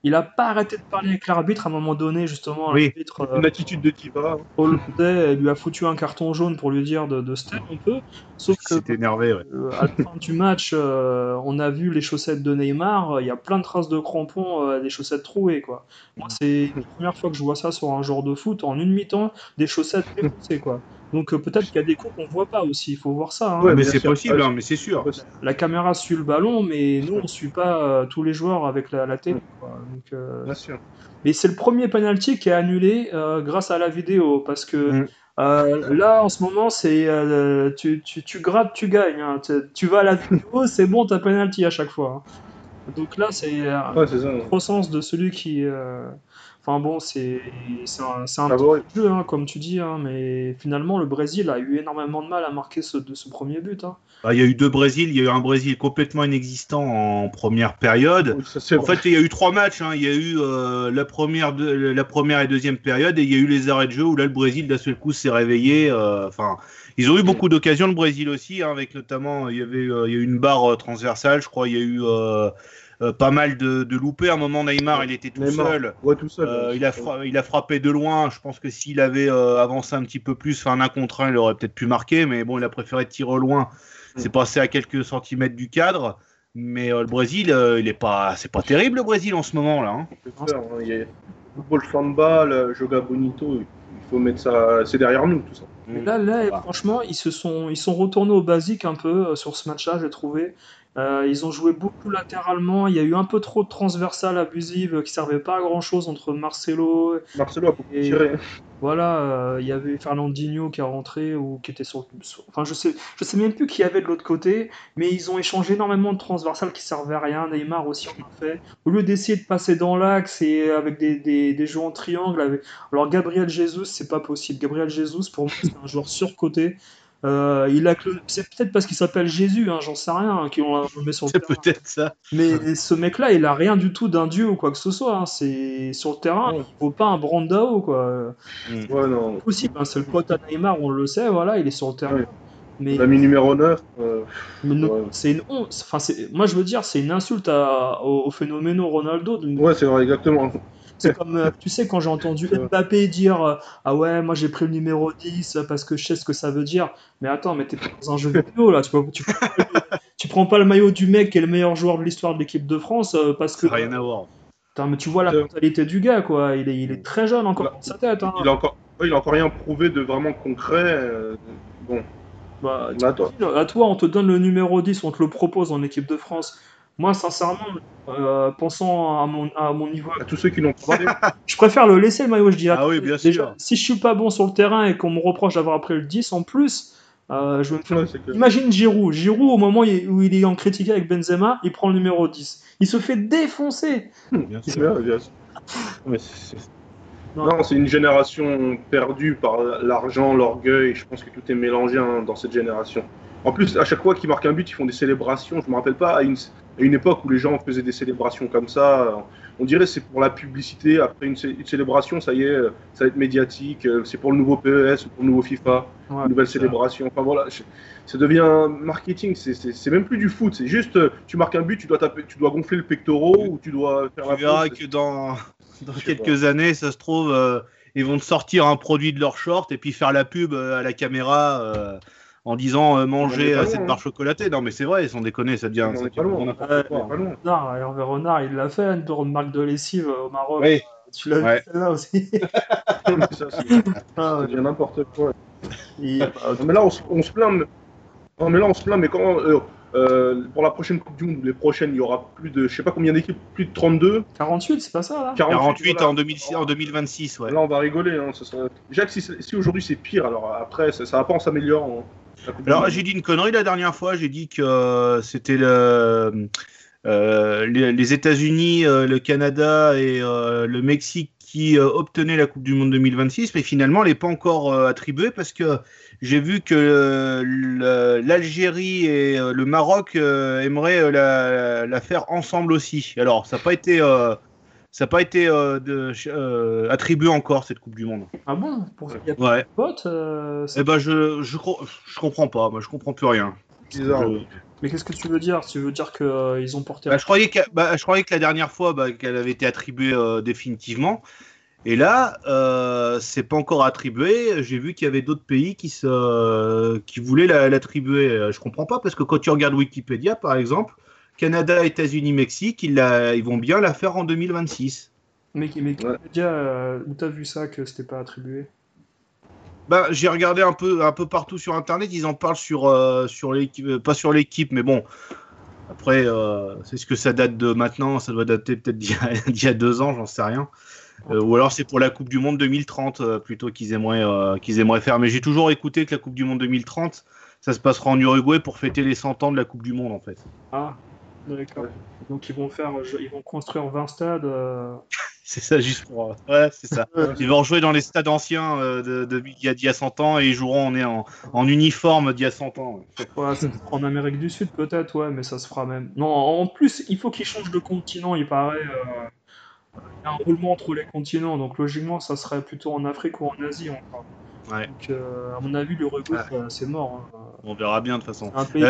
[SPEAKER 7] Il a pas arrêté de parler avec l'arbitre à un moment donné, justement.
[SPEAKER 6] Oui.
[SPEAKER 7] L'arbitre euh,
[SPEAKER 8] Une attitude de diva.
[SPEAKER 7] hollandais lui a foutu un carton jaune pour lui dire de, de se taire un peu. Sauf que
[SPEAKER 6] s'est énervé. Ouais.
[SPEAKER 7] euh, à la fin du match, euh, on a vu les chaussettes de Neymar. Il y a plein de traces de crampons, euh, des chaussettes trouées, quoi. Moi, c'est la première fois que je vois ça sur un joueur de foot en une mi-temps, des chaussettes défoncées, quoi. Donc euh, peut-être qu'il y a des coups qu'on voit pas aussi. Il faut voir ça. hein.
[SPEAKER 8] Ouais,
[SPEAKER 6] mais c'est
[SPEAKER 8] sûr.
[SPEAKER 6] possible, hein, mais c'est sûr.
[SPEAKER 7] La caméra suit le ballon, mais nous on suit pas euh, tous les joueurs avec la, la télé. quoi. Donc, euh,
[SPEAKER 8] Bien sûr.
[SPEAKER 7] mais c'est le premier penalty qui est annulé euh, grâce à la vidéo parce que
[SPEAKER 6] Mm.
[SPEAKER 7] euh, là en ce moment c'est euh, tu, tu, tu grattes tu gagnes hein. tu, tu vas à la vidéo c'est bon t'as penalty à chaque fois hein. donc là c'est euh,
[SPEAKER 8] Ouais,
[SPEAKER 7] sens de celui qui enfin bon c'est un, un
[SPEAKER 8] Favori.
[SPEAKER 7] petit jeu hein, comme tu dis hein, mais finalement le Brésil a eu énormément de mal à marquer ce, de ce premier but hein.
[SPEAKER 6] Bah, Il y a eu deux Brésil, il y a eu un Brésil complètement inexistant en première période.
[SPEAKER 8] Oui, ça, c'est
[SPEAKER 6] En
[SPEAKER 8] vrai.
[SPEAKER 6] fait, il y a eu trois matchs. hein. Il y a eu euh, la, première de- la première et deuxième période, et il y a eu les arrêts de jeu où là, le Brésil, d'un seul coup, s'est réveillé. euh, Enfin, ils ont eu beaucoup d'occasions, le Brésil aussi, hein, avec notamment, il y avait euh, il y a eu une barre transversale, je crois. Il y a eu euh, pas mal de, de loupés. À un moment, Neymar, il était tout
[SPEAKER 8] Neymar.
[SPEAKER 6] seul.
[SPEAKER 8] Ouais, tout seul.
[SPEAKER 6] Euh, il, a fra- il a frappé de loin. Je pense que s'il avait euh, avancé un petit peu plus, fait un 1 contre 1, il aurait peut-être pu marquer. Mais bon, il a préféré tirer au loin. C'est passé à quelques centimètres du cadre. Mais euh, le Brésil, euh, il est pas, c'est pas terrible le Brésil en ce moment là. hein.
[SPEAKER 8] Hein. Il y a football samba, le Joga Bonito, il faut mettre ça. C'est derrière nous, tout ça.
[SPEAKER 7] Mais là, là
[SPEAKER 6] Voilà.
[SPEAKER 7] franchement, ils se sont, ils sont retournés au basique un peu euh, sur ce match-là, j'ai trouvé. Euh, ils ont joué beaucoup latéralement. Il y a eu un peu trop de transversales abusives qui servaient pas à grand-chose entre Marcelo.
[SPEAKER 8] Marcelo a beaucoup
[SPEAKER 7] Et-
[SPEAKER 8] tiré.
[SPEAKER 7] Voilà, euh, il y avait Fernandinho qui est rentré ou qui était sur, sur- Enfin, je sais, je sais même plus qui y avait de l'autre côté, mais ils ont échangé énormément de transversales qui servaient à rien. Neymar aussi en a fait. Au lieu d'essayer de passer dans l'axe et avec des, des, des jeux en triangle. Avec... Alors, Gabriel Jesus, c'est pas possible. Gabriel Jesus, pour moi, c'est un joueur surcoté. Euh, il a C'est peut-être parce qu'il s'appelle Jésus, hein, j'en sais rien, hein, qu'on met sur le
[SPEAKER 6] C'est peut-être ça.
[SPEAKER 7] Mais ce mec-là, il a rien du tout d'un dieu ou quoi que ce soit. hein. C'est sur le terrain,
[SPEAKER 8] Ouais.
[SPEAKER 7] il vaut pas un Brandao, quoi
[SPEAKER 8] Ouais, non.
[SPEAKER 7] possible, hein, c'est le pote à Neymar, on le sait, voilà, il est sur le terrain.
[SPEAKER 8] Ouais.
[SPEAKER 7] Mais,
[SPEAKER 8] L'ami numéro 9. euh,
[SPEAKER 7] mais non,
[SPEAKER 8] ouais.
[SPEAKER 7] c'est une honte. Enfin, c'est- moi, je veux dire, c'est une insulte à, au, phénoménal Ronaldo. de-
[SPEAKER 8] Ouais, c'est vrai, exactement.
[SPEAKER 7] C'est comme, euh, tu sais, quand j'ai entendu. Mbappé dire euh, Ah ouais, moi j'ai pris le numéro 10 parce que je sais ce que ça veut dire. Mais attends, mais t'es pas dans un jeu vidéo là. Tu, peux- tu, prends pas le- tu prends pas le maillot du mec qui est le meilleur joueur de l'histoire de l'équipe de France euh, parce que.
[SPEAKER 6] Rien à voir.
[SPEAKER 7] Putain, mais tu vois la mentalité du gars, quoi. Il est, il est très jeune encore
[SPEAKER 8] Là,
[SPEAKER 7] dans sa tête. Hein.
[SPEAKER 8] Il a encore, il a encore rien prouvé de vraiment concret. euh, Bon,
[SPEAKER 7] Bah,
[SPEAKER 8] Bah, toi.
[SPEAKER 7] à toi, on te donne le numéro 10, on te le propose en équipe de France. Moi, sincèrement, euh, pensant à mon, à mon niveau,
[SPEAKER 8] à tous ceux qui l'ont prouvé,
[SPEAKER 7] je préfère le laisser le maillot. Je dis
[SPEAKER 6] Ah oui, bien
[SPEAKER 7] déjà,
[SPEAKER 6] sûr.
[SPEAKER 7] si je suis pas bon sur le terrain et qu'on me reproche d'avoir pris le 10 en plus, euh, je me faire.
[SPEAKER 8] ouais, c'est que-
[SPEAKER 7] Imagine Giroud. Giroud, au moment où il est en critique avec Benzema, il prend le numéro 10. Il se fait défoncer.
[SPEAKER 6] Bien sûr.
[SPEAKER 8] Bien sûr. Mais c'est- c'est-
[SPEAKER 7] Non.
[SPEAKER 8] Non, c'est une génération perdue par l'argent, l'orgueil. Je pense que tout est mélangé hein, dans cette génération. En plus, à chaque fois qu'ils marquent un but, ils font des célébrations. Je me rappelle pas à une, à une époque où les gens faisaient des célébrations comme ça. On dirait c'est pour la publicité. Après une, cé- une célébration, ça y est, ça va être médiatique. euh, C'est pour le nouveau PES ou pour le nouveau FIFA.
[SPEAKER 7] Ouais,
[SPEAKER 8] une nouvelle célébration. Enfin voilà, je- ça devient marketing. C'est- même plus du foot. C'est juste, euh, tu marques un but, tu dois taper, tu dois gonfler le pectoral ou tu dois faire la
[SPEAKER 6] Tu verras
[SPEAKER 8] pause.
[SPEAKER 6] que dans, dans quelques années, ça se trouve, euh, ils vont te sortir un produit de leur short et puis faire la pub euh, à la caméra euh, en disant euh, manger euh, cette
[SPEAKER 8] hein.
[SPEAKER 6] barre chocolatée. Non, mais c'est vrai, sans déconner, ça devient. Ça devient
[SPEAKER 8] pas loin.
[SPEAKER 7] Renard, Hervé Renard, il l'a fait, une marque de lessive au Maroc.
[SPEAKER 6] Oui.
[SPEAKER 7] Tu l'as
[SPEAKER 6] Ouais.
[SPEAKER 7] vu celle-là aussi.
[SPEAKER 8] Ça,
[SPEAKER 7] Ah, ouais.
[SPEAKER 8] n'importe quoi.
[SPEAKER 7] Bah,
[SPEAKER 8] Non, mais là, on, se- on se plaint. Mais... Non, mais là, on se plaint. Mais quand euh, euh, pour la prochaine Coupe du Monde, les prochaines, il y aura plus de, je sais pas combien d'équipes, plus de 32,
[SPEAKER 7] 48, c'est pas ça là
[SPEAKER 8] 48.
[SPEAKER 6] 48
[SPEAKER 8] voilà.
[SPEAKER 6] en, 2006 en 2026, ouais.
[SPEAKER 8] Là, on va rigoler. Hein, sera... Que si, si aujourd'hui c'est pire, alors après, ça, ça va pas en s'améliorant. hein,
[SPEAKER 6] Alors, j'ai dit une connerie la dernière fois. J'ai dit que euh, c'était le, euh, les, les États-Unis, euh, le Canada et euh, le Mexique qui euh, obtenaient la Coupe du Monde 2026, mais finalement, elle n'est pas encore attribuée parce que j'ai vu que l'Algérie et le Maroc aimeraient la, la faire ensemble aussi. Alors, ça n'a pas été, ça a pas été euh, de- euh, attribué encore cette Coupe du Monde.
[SPEAKER 7] Ah bon? Pour...
[SPEAKER 6] Ouais.
[SPEAKER 7] de pote euh,
[SPEAKER 6] Eh ben, je, je, je comprends pas. Moi, je comprends plus rien.
[SPEAKER 8] bizarre.
[SPEAKER 6] Je-
[SPEAKER 7] Mais qu'est-ce que tu veux dire? Tu veux dire qu'ils ont porté.
[SPEAKER 6] Bah, je, croyais que, bah, je croyais que la dernière fois bah, qu'elle avait été attribuée euh, définitivement. Et là, euh, c'est pas encore attribué. J'ai vu qu'il y avait d'autres pays qui, se, qui voulaient la- l'attribuer. Euh, Je comprends pas parce que quand tu regardes Wikipédia, par exemple, Canada, États-Unis, Mexique, ils, la- ils vont bien la faire en 2026.
[SPEAKER 7] Mais, mais
[SPEAKER 8] Ouais.
[SPEAKER 7] déjà, euh, où t'as vu ça que c'était pas attribué?
[SPEAKER 6] Bah, j'ai regardé un peu, un peu partout sur Internet. Ils en parlent sur, euh, sur l'équipe, euh, pas sur l'équipe, mais bon. Après, euh, c'est ce que ça date de maintenant. Ça doit dater peut-être d'il y, a- d'il y a deux ans, j'en sais rien. Euh, ou alors c'est pour la Coupe du Monde 2030 euh, plutôt qu'ils aimeraient, euh, qu'ils aimeraient faire. Mais j'ai toujours écouté que la Coupe du Monde 2030, ça se passera en Uruguay pour fêter les 100 ans de la Coupe du Monde en fait.
[SPEAKER 7] Ah, d'accord. Donc ils vont faire, ils vont construire 20 stades. euh,
[SPEAKER 6] C'est ça juste pour. euh, Ouais, c'est ça. Ils vont rejouer dans les stades anciens euh, de, de- d'il y a, d'il y a 100 ans et ils joueront en, en, en uniforme d'il y a 100 ans. ouais.
[SPEAKER 7] ouais, en Amérique du Sud peut-être, ouais, mais ça se fera même. Non, en plus, il faut qu'ils changent de continent, il paraît. euh, Il y a un roulement entre les continents, donc logiquement, ça serait plutôt en Afrique ou en Asie encore.
[SPEAKER 6] Ouais.
[SPEAKER 7] Donc, euh, à mon avis, l'Uruguay, c'est mort. hein.
[SPEAKER 6] On verra bien de toute façon.
[SPEAKER 7] Un pays.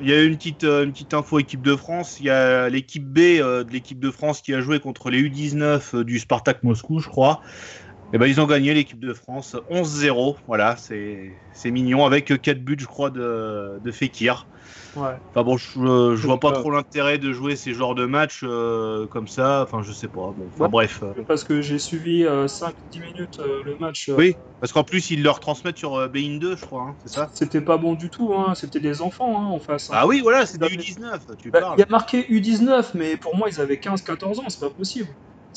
[SPEAKER 6] Il y a une petite, euh, une petite info équipe de France. Il y a l'équipe B euh, de l'équipe de France qui a joué contre les U19 euh, du Spartak Moscou, je crois. Et ben, ils ont gagné l'équipe de France 11-0. Voilà, c'est c'est mignon avec 4 buts, je crois, de, de Fekir.
[SPEAKER 7] Ouais.
[SPEAKER 6] Enfin bon, je, euh, je vois pas
[SPEAKER 8] Ouais.
[SPEAKER 6] trop l'intérêt de jouer ces genres de matchs euh, comme ça. Enfin, je sais pas. Bon, enfin,
[SPEAKER 7] Ouais.
[SPEAKER 6] bref. euh,
[SPEAKER 7] Parce que j'ai suivi 5-10 minutes euh, le match. euh,
[SPEAKER 6] Oui, parce qu'en plus, ils le retransmettent sur euh, Bein 2, je crois. hein, c'est ça?
[SPEAKER 7] C'était pas bon du tout, hein. c'était des enfants hein, en face. hein.
[SPEAKER 6] Ah oui, voilà, c'est des
[SPEAKER 7] Bah,
[SPEAKER 6] U19. Tu
[SPEAKER 7] Bah,
[SPEAKER 6] parles.
[SPEAKER 7] Il y a marqué U19, mais pour moi, ils avaient 15-14 ans, c'est pas possible.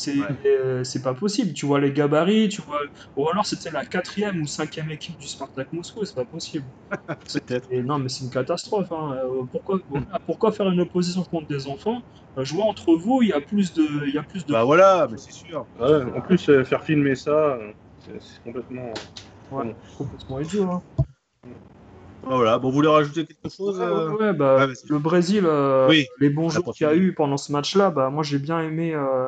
[SPEAKER 7] C'est
[SPEAKER 6] Ouais.
[SPEAKER 7] euh, c'est pas possible. Tu vois les gabarits, tu vois. Ou alors c'était la quatrième ou cinquième équipe du Spartak Moscou, c'est pas possible.
[SPEAKER 6] Peut-être.
[SPEAKER 7] Et non, mais c'est une catastrophe. hein. Euh, Pourquoi, pourquoi faire une opposition contre des enfants? Euh, Jouer entre vous, il y a plus de. Il y a plus de...
[SPEAKER 6] Bah voilà, mais c'est sûr.
[SPEAKER 8] Ouais, en plus, euh, faire filmer ça, c'est complètement.
[SPEAKER 7] Ouais, complètement idiot. Hein.
[SPEAKER 6] Voilà, bon, vous voulez rajouter quelque chose
[SPEAKER 7] Ouais,
[SPEAKER 6] euh?
[SPEAKER 7] bah, le Brésil, euh,
[SPEAKER 6] Oui,
[SPEAKER 7] les bons jours qu'il y a eu pendant ce match-là, bah, moi j'ai bien aimé euh,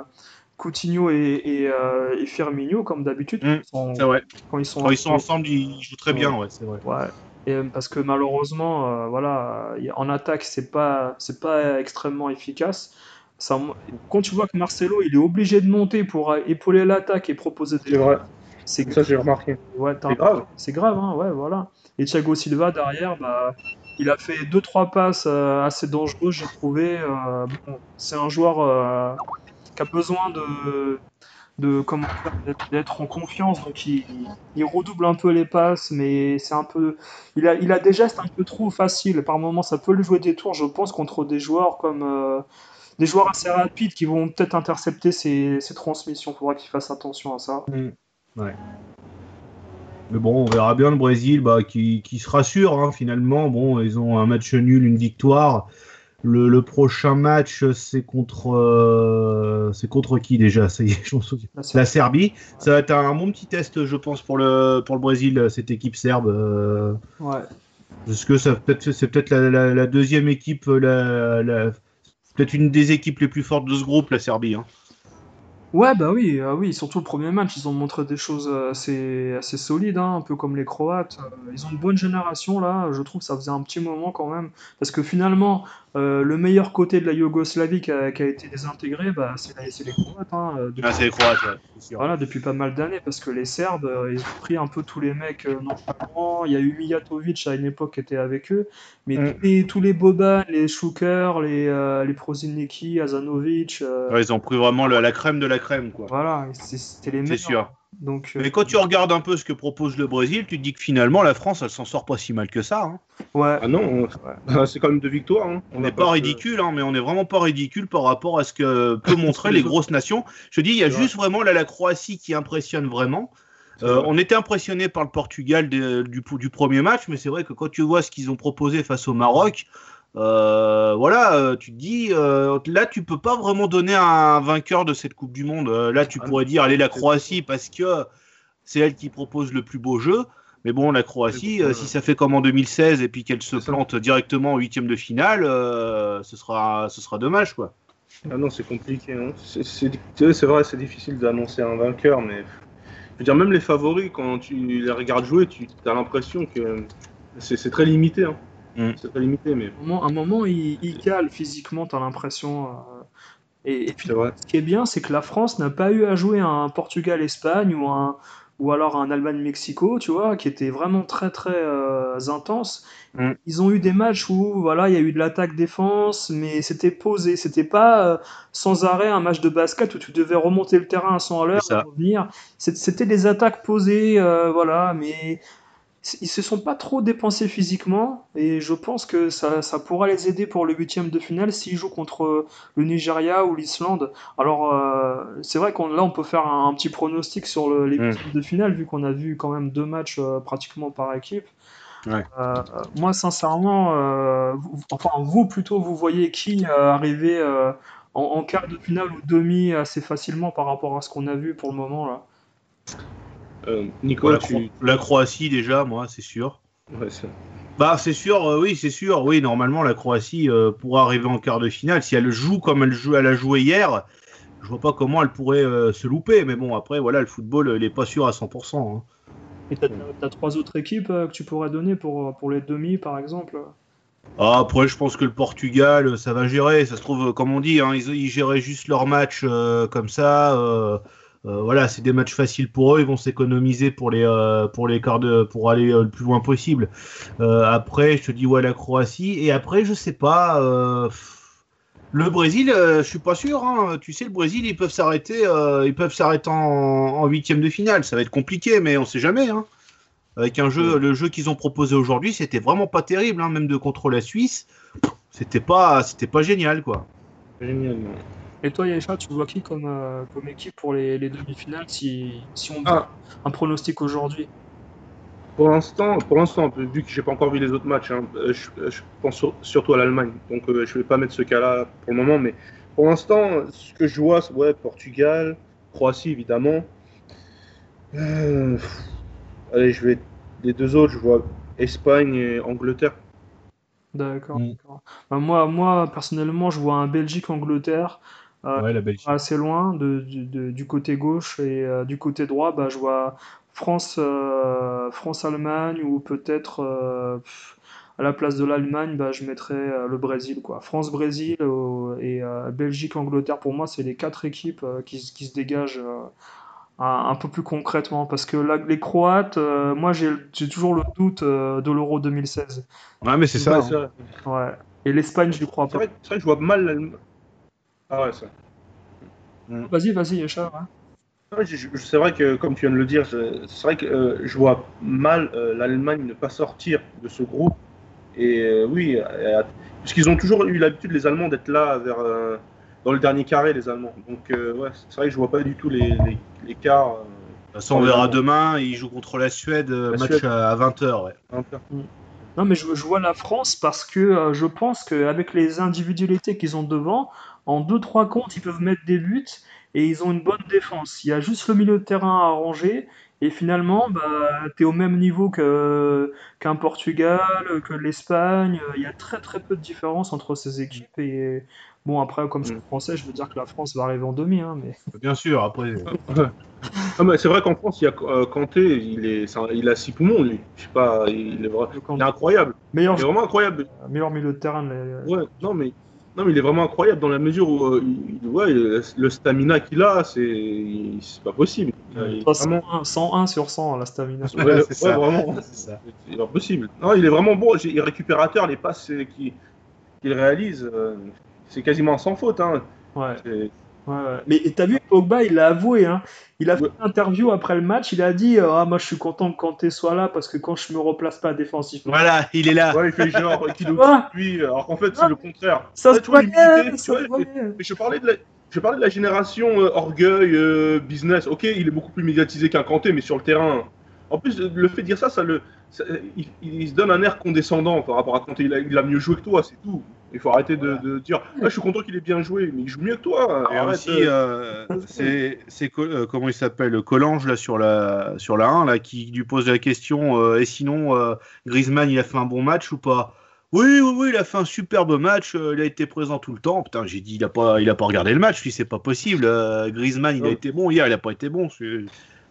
[SPEAKER 7] Coutinho et, et, euh, et Firmino, comme d'habitude.
[SPEAKER 6] Mm.
[SPEAKER 7] Quand ils sont,
[SPEAKER 6] Quand ils sont ensemble, ils jouent très bien, ouais, c'est vrai.
[SPEAKER 7] Ouais. Et, euh, parce que malheureusement, euh, voilà, en attaque, c'est pas, c'est pas extrêmement efficace. Ça, quand tu vois que Marcelo il est obligé de monter pour épauler l'attaque et proposer des
[SPEAKER 8] C'est vrai.
[SPEAKER 7] c'est
[SPEAKER 8] Ça, j'ai remarqué.
[SPEAKER 7] ouais,
[SPEAKER 8] C'est grave.
[SPEAKER 7] c'est grave, hein, ouais, voilà. Et Thiago Silva derrière, bah, il a fait deux trois passes euh, assez dangereuses, j'ai trouvé. euh, bon, c'est un joueur euh, qui a besoin de, d'être- en confiance, donc il, redouble un peu les passes, mais c'est un peu, il a, il a des gestes un peu trop faciles. Par moments, ça peut lui jouer des tours, je pense, contre des joueurs comme euh, des joueurs assez rapides qui vont peut-être intercepter ses, ses transmissions. Faudra qu'il fasse attention à ça.
[SPEAKER 6] Mais bon, on verra bien le Brésil bah, qui, qui se rassure hein, finalement. Bon, ils ont un match nul, une victoire. Le, le prochain match, c'est contre, euh, c'est contre qui déjà? Ça y est, je m'en souviens. La Serbie. Ça va être un bon petit test, je pense, pour le, pour le Brésil, cette équipe serbe. euh,
[SPEAKER 7] Ouais.
[SPEAKER 6] parce que ça peut-être, c'est peut-être la, la- la deuxième équipe, la, la- peut-être une des équipes les plus fortes de ce groupe, la Serbie. hein.
[SPEAKER 7] Ouais, bah oui, ah oui, surtout le premier match, ils ont montré des choses euh, assez, assez solides, hein, un peu comme les Croates. Euh, Ils ont une bonne génération là, je trouve que ça faisait un petit moment quand même. Parce que finalement, euh, le meilleur côté de la Yougoslavie qui a, qui a été désintégré, bah, c'est la- c'est les Croates. hein, euh, depuis,
[SPEAKER 6] Ah, c'est les Croates, ouais, c'est sûr.
[SPEAKER 7] voilà, depuis pas mal d'années, parce que les Serbes, euh, ils ont pris un peu tous les mecs euh, nonchalants. Il y a eu Mijatovic à une époque qui était avec eux, mais
[SPEAKER 8] Mm.
[SPEAKER 7] tous les, tous les Boban, les Schuker, les, euh, les Azanovic, euh,
[SPEAKER 6] Ouais, ils ont pris vraiment la, la crème de la crème, quoi.
[SPEAKER 7] voilà, c'est- c'était les
[SPEAKER 6] C'est
[SPEAKER 7] meilleurs.
[SPEAKER 6] sûr.
[SPEAKER 7] Donc, euh,
[SPEAKER 6] Mais quand tu regardes un peu ce que propose le Brésil, tu te dis que finalement la France, elle s'en sort pas si mal que ça. hein.
[SPEAKER 7] ouais,
[SPEAKER 8] Ah non, on- c'est quand même deux victoires. hein.
[SPEAKER 6] On n'est pas ridicule, hein, mais on n'est vraiment pas ridicule par rapport à ce que peut montrer les grosses nations. Je dis, il y a
[SPEAKER 8] C'est
[SPEAKER 6] juste vraiment là, la Croatie qui impressionne vraiment.
[SPEAKER 8] C'est
[SPEAKER 6] Euh,
[SPEAKER 8] vrai.
[SPEAKER 6] on était impressionné par le Portugal de- du, du premier match, mais c'est vrai que quand tu vois ce qu'ils ont proposé face au Maroc, euh, voilà, euh, tu te dis, euh, là, tu peux pas vraiment donner un vainqueur de cette Coupe du Monde. Euh, là, tu
[SPEAKER 8] Ah,
[SPEAKER 6] pourrais dire, allez, la Croatie, parce que c'est elle qui propose le plus beau jeu. Mais bon, la Croatie, si ça fait comme en 2016 et puis qu'elle se plante directement en huitième de finale, ce, sera, ce sera dommage, quoi.
[SPEAKER 8] Ah non, c'est compliqué. hein. C'est- vrai, c'est difficile d'annoncer un vainqueur, mais je veux dire, même les favoris, quand tu les regardes jouer, tu as l'impression que c'est c'est très limité. hein.
[SPEAKER 6] Mm.
[SPEAKER 8] C'est très limité, mais
[SPEAKER 7] un moment, un moment, il, il cale physiquement, t'as l'impression. euh, et, et puis, ce qui est bien, c'est que la France n'a pas eu à jouer un Portugal-Espagne ou un ou alors un Allemagne-Mexico, tu vois, qui était vraiment très très euh, intense.
[SPEAKER 6] Mm.
[SPEAKER 7] Ils ont eu des matchs où voilà, il y a eu de l'attaque-défense, mais c'était posé. C'était pas euh, sans arrêt un match de basket où tu devais remonter le terrain à 100 à l'heure, et revenir. C'était des attaques posées, euh, voilà, mais ils se sont pas trop dépensés physiquement et je pense que ça, ça pourra les aider pour le huitième de finale s'ils jouent contre le Nigeria ou l'Islande. Alors euh, c'est vrai qu'on là on peut faire un, un petit pronostic sur le- les
[SPEAKER 6] Mm.
[SPEAKER 7] huitièmes de finale vu qu'on a vu quand même deux matchs euh, pratiquement par équipe.
[SPEAKER 6] Ouais.
[SPEAKER 7] Euh, moi sincèrement, euh, vous- enfin vous plutôt vous voyez qui euh, arriver euh, en, en quart de finale ou demi assez facilement par rapport à ce qu'on a vu pour le moment là?
[SPEAKER 8] Euh, Nicolas,
[SPEAKER 6] la,
[SPEAKER 8] tu.
[SPEAKER 6] La Croatie, déjà, moi, c'est sûr.
[SPEAKER 8] Ouais, c'est-
[SPEAKER 6] Bah, c'est sûr, euh, oui, c'est sûr. Oui, normalement, la Croatie euh, pourra arriver en quart de finale. Si elle joue comme elle, joue, elle a joué hier, je vois pas comment elle pourrait euh, se louper. Mais bon, après, voilà, le football, il est pas sûr à 100%. hein.
[SPEAKER 7] Et t'as, t'as trois autres équipes euh, que tu pourrais donner pour, pour les demi par exemple?
[SPEAKER 6] Ah, après, je pense que le Portugal, ça va gérer. Ça se trouve, comme on dit, hein, ils, ils géraient juste leur match euh, comme ça. euh, voilà, c'est des matchs faciles pour eux. Ils vont s'économiser pour les euh, pour les quarts de pour aller euh, le plus loin possible. Euh, après, je te dis ouais la Croatie. Et après, je sais pas. euh, le Brésil, euh, je suis pas sûr. hein. Tu sais, le Brésil, ils peuvent s'arrêter. euh, ils peuvent s'arrêter en en huitième de finale. Ça va être compliqué, mais on sait jamais. Hein. Avec un jeu, le jeu qu'ils ont proposé aujourd'hui, c'était vraiment pas terrible, hein, même de contre la Suisse. C'était pas, c'était pas génial, quoi.
[SPEAKER 8] Génial.
[SPEAKER 7] Et toi Yaisha, tu vois qui comme, euh, comme équipe pour les, les demi-finales si, si on
[SPEAKER 8] Ah.
[SPEAKER 7] un pronostic aujourd'hui?
[SPEAKER 8] Pour l'instant, pour l'instant, vu que j'ai pas encore vu les autres matchs, hein, euh, je, je pense sur- surtout à l'Allemagne. Donc euh, je vais pas mettre ce cas-là pour le moment, mais pour l'instant, ce que je vois, c'est ouais, Portugal, Croatie évidemment. Euh, allez, je vais les deux autres, je vois Espagne et Angleterre.
[SPEAKER 7] D'accord.
[SPEAKER 6] Mm.
[SPEAKER 7] d'accord. Bah, moi, moi, personnellement, je vois un Belgique-Angleterre euh,
[SPEAKER 6] Ouais, la Belgique.
[SPEAKER 7] assez loin de, du- de- du côté gauche et euh, du côté droit, bah, je vois France, euh, France-Allemagne ou peut-être euh, à la place de l'Allemagne, bah, je mettrais euh, le Brésil. Quoi. France-Brésil euh, et euh, Belgique-Angleterre, pour moi, c'est les quatre équipes euh, qui, qui se dégagent euh, un, un peu plus concrètement. Parce que là, les Croates, euh, moi, j'ai j'ai toujours le doute euh, de l'Euro 2016.
[SPEAKER 6] Ouais, mais c'est ça.
[SPEAKER 8] Ouais,
[SPEAKER 6] hein.
[SPEAKER 7] Ouais. Et l'Espagne, je ne crois pas.
[SPEAKER 8] c'est vrai que je vois mal. Ah ouais, ça.
[SPEAKER 7] Vas-y, vas-y, Yachar. hein.
[SPEAKER 8] C'est vrai que, comme tu viens de le dire, je- c'est vrai que euh, je vois mal euh, l'Allemagne ne pas sortir de ce groupe. Et euh, oui, euh, parce qu'ils ont toujours eu l'habitude, les Allemands, d'être là vers, euh, dans le dernier carré, les Allemands. Donc, euh, ouais, c'est vrai que je vois pas du tout les, les, les quarts.
[SPEAKER 6] De toute façon, on verra demain. Ils jouent contre la Suède,
[SPEAKER 8] La
[SPEAKER 6] match
[SPEAKER 8] Suède.
[SPEAKER 6] à 20h. Ouais.
[SPEAKER 8] euh,
[SPEAKER 7] Non, mais je, je vois la France parce que euh, je pense qu'avec les individualités qu'ils ont devant, en 2-3 comptes, ils peuvent mettre des buts et ils ont une bonne défense. Il y a juste le milieu de terrain à arranger et finalement, bah, tu es au même niveau qu'un Portugal, que l'Espagne. Il y a très très peu de différence entre ces équipes et bon, après, comme je suis
[SPEAKER 8] Mm.
[SPEAKER 7] français, je veux dire que la France va arriver en demi, hein, mais
[SPEAKER 6] Bien sûr, après.
[SPEAKER 8] Mais c'est vrai qu'en France, il y a euh, Kanté, il, est, c'est un- il a six poumons, lui. Je sais pas, il est, il incroyable.
[SPEAKER 7] meilleur,
[SPEAKER 8] Il est vraiment incroyable.
[SPEAKER 7] meilleur milieu de terrain. les-
[SPEAKER 8] Ouais, non, mais, non, mais il est vraiment incroyable dans la mesure où euh, il- ouais, le stamina qu'il a, c'est pas possible. Il est
[SPEAKER 7] Toi,
[SPEAKER 8] vraiment,
[SPEAKER 7] 101, 101 sur 100 la stamina.
[SPEAKER 8] ouais,
[SPEAKER 6] Ouais, ça.
[SPEAKER 8] vraiment.
[SPEAKER 6] C'est
[SPEAKER 8] impossible. Non, il est vraiment bon. Il est récupérateur, les passes qu'il réalise, euh, c'est quasiment sans faute. Hein.
[SPEAKER 7] Ouais, ouais. Mais t'as vu, Pogba, il l'a avoué, hein. Il a fait
[SPEAKER 8] Ouais.
[SPEAKER 7] une interview après le match, il a dit euh, Ah, moi je suis content que Kanté soit là parce que quand je me replace pas défensivement.
[SPEAKER 6] Voilà, il est là.
[SPEAKER 8] Ouais, il fait genre qu'il est
[SPEAKER 7] Ah,
[SPEAKER 8] lui, alors qu'en fait, c'est le contraire.
[SPEAKER 7] ça se voyait,
[SPEAKER 8] l'humilité,
[SPEAKER 7] ça se voyait.
[SPEAKER 8] Mais je parlais de la, je parlais de la génération euh, orgueil, euh, business. Ok, il est beaucoup plus médiatisé qu'un Kanté, mais sur le terrain. En plus, le fait de dire ça, ça le, ça- il, il se donne un air condescendant par rapport à Kanté. Il a, il a mieux joué que toi, c'est tout. Il faut arrêter de, de dire ah, Je suis content qu'il ait bien joué, mais il joue mieux que toi.
[SPEAKER 6] Et
[SPEAKER 8] Arrête,
[SPEAKER 6] aussi,
[SPEAKER 8] euh.
[SPEAKER 6] euh, c'est euh, comment il s'appelle Collange là sur la sur la 1 là qui lui pose la question euh, et sinon Griezmann il a fait un bon match ou pas? Oui oui oui il a fait un superbe match il a été présent tout le temps putain j'ai dit il a pas il a pas regardé le match lui c'est pas possible Griezmann il a été bon hier il a pas été bon c'est-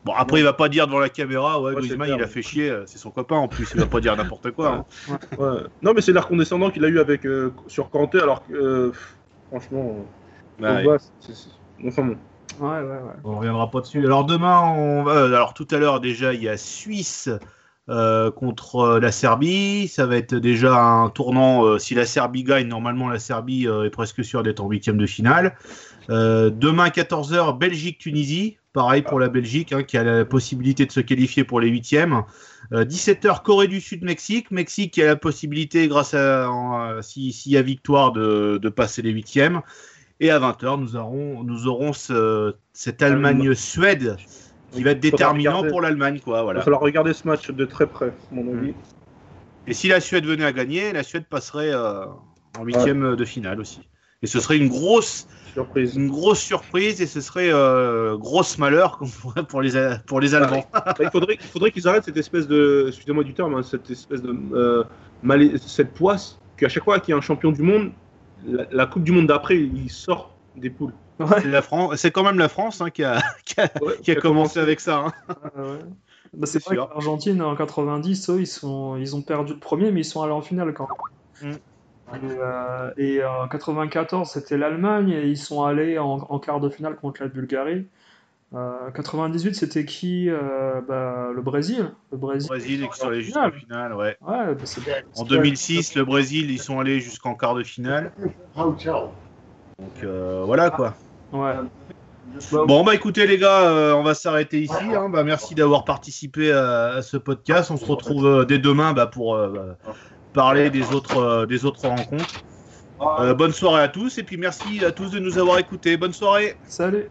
[SPEAKER 6] bon après il va pas dire devant la caméra ouais,
[SPEAKER 8] Ouais, c'est
[SPEAKER 6] Griezmann
[SPEAKER 8] clair,
[SPEAKER 6] il a
[SPEAKER 8] ouais.
[SPEAKER 6] fait chier euh, c'est son copain en plus il va pas dire n'importe quoi hein.
[SPEAKER 8] Ouais. Non, mais c'est l'air condescendant qu'il a eu avec, euh, sur Kanté, alors que, euh, franchement, euh,
[SPEAKER 6] Ouais.
[SPEAKER 8] Pogba, c'est- c'est- enfin bon.
[SPEAKER 7] Ouais, ouais, ouais.
[SPEAKER 6] On reviendra pas dessus. Alors demain, on va. Alors tout à l'heure déjà, il y a Suisse euh, contre euh, la Serbie. Ça va être déjà un tournant. euh, si la Serbie gagne, normalement la Serbie euh, est presque sûre d'être en huitième de finale. Euh, demain 14h, Belgique-Tunisie. Pareil pour la Belgique, hein, qui a la possibilité de se qualifier pour les huitièmes. Euh, 17h, Corée du Sud-Mexique. Mexique qui a la possibilité, grâce à si- s'il y a victoire, de, de passer les huitièmes. Et à 20h, nous aurons, nous aurons ce- cette Allemagne-Suède qui va être déterminant
[SPEAKER 8] regarder.
[SPEAKER 6] pour l'Allemagne. quoi.
[SPEAKER 8] Il va falloir regarder ce match de très près, à mon avis.
[SPEAKER 6] Et si la Suède venait à gagner, la Suède passerait euh, en huitième de finale aussi. Et ce serait une grosse,
[SPEAKER 8] Surprise.
[SPEAKER 6] une grosse surprise et ce serait euh, grosse malheur pour- les, pour les Allemands.
[SPEAKER 8] Bah, il faudrait, il faudrait qu'ils arrêtent cette espèce de, excusez-moi du terme, hein, cette espèce de euh, malais- cette poisse qu'à chaque fois qu'il y a un champion du monde, la, la Coupe du Monde d'après, il sort des poules.
[SPEAKER 7] Ouais,
[SPEAKER 6] la France, c'est quand même la France hein, qui, a, qui, a,
[SPEAKER 8] Ouais,
[SPEAKER 6] qui a commencé avec ça. hein.
[SPEAKER 7] ouais, ouais. Bah, c'est vrai l'Argentine en 90, eux, ils, sont, ils ont perdu le premier, mais ils sont allés en finale quand même.
[SPEAKER 6] Mm.
[SPEAKER 7] Et, euh, et en 94, c'était l'Allemagne, et ils sont allés en, en quart de finale contre la Bulgarie. Euh, 98, c'était qui Euh, bah, Le Brésil. Le
[SPEAKER 6] Le
[SPEAKER 7] Brésil.
[SPEAKER 6] Brésil qui sont allés
[SPEAKER 7] Finale.
[SPEAKER 6] jusqu'en finale, ouais.
[SPEAKER 7] Ouais, bah,
[SPEAKER 6] En 2006, le Brésil, ils sont allés jusqu'en quart de finale. Donc euh, voilà quoi.
[SPEAKER 7] Ouais.
[SPEAKER 6] Bon bah écoutez les gars, euh, on va s'arrêter ici. hein. Bah, merci d'avoir participé à, à ce podcast. On se retrouve euh, dès demain bah, pour euh, bah, parler des autres, euh, des autres rencontres. Euh, bonne soirée à tous et puis merci à tous de nous avoir écoutés. Bonne soirée.
[SPEAKER 7] Salut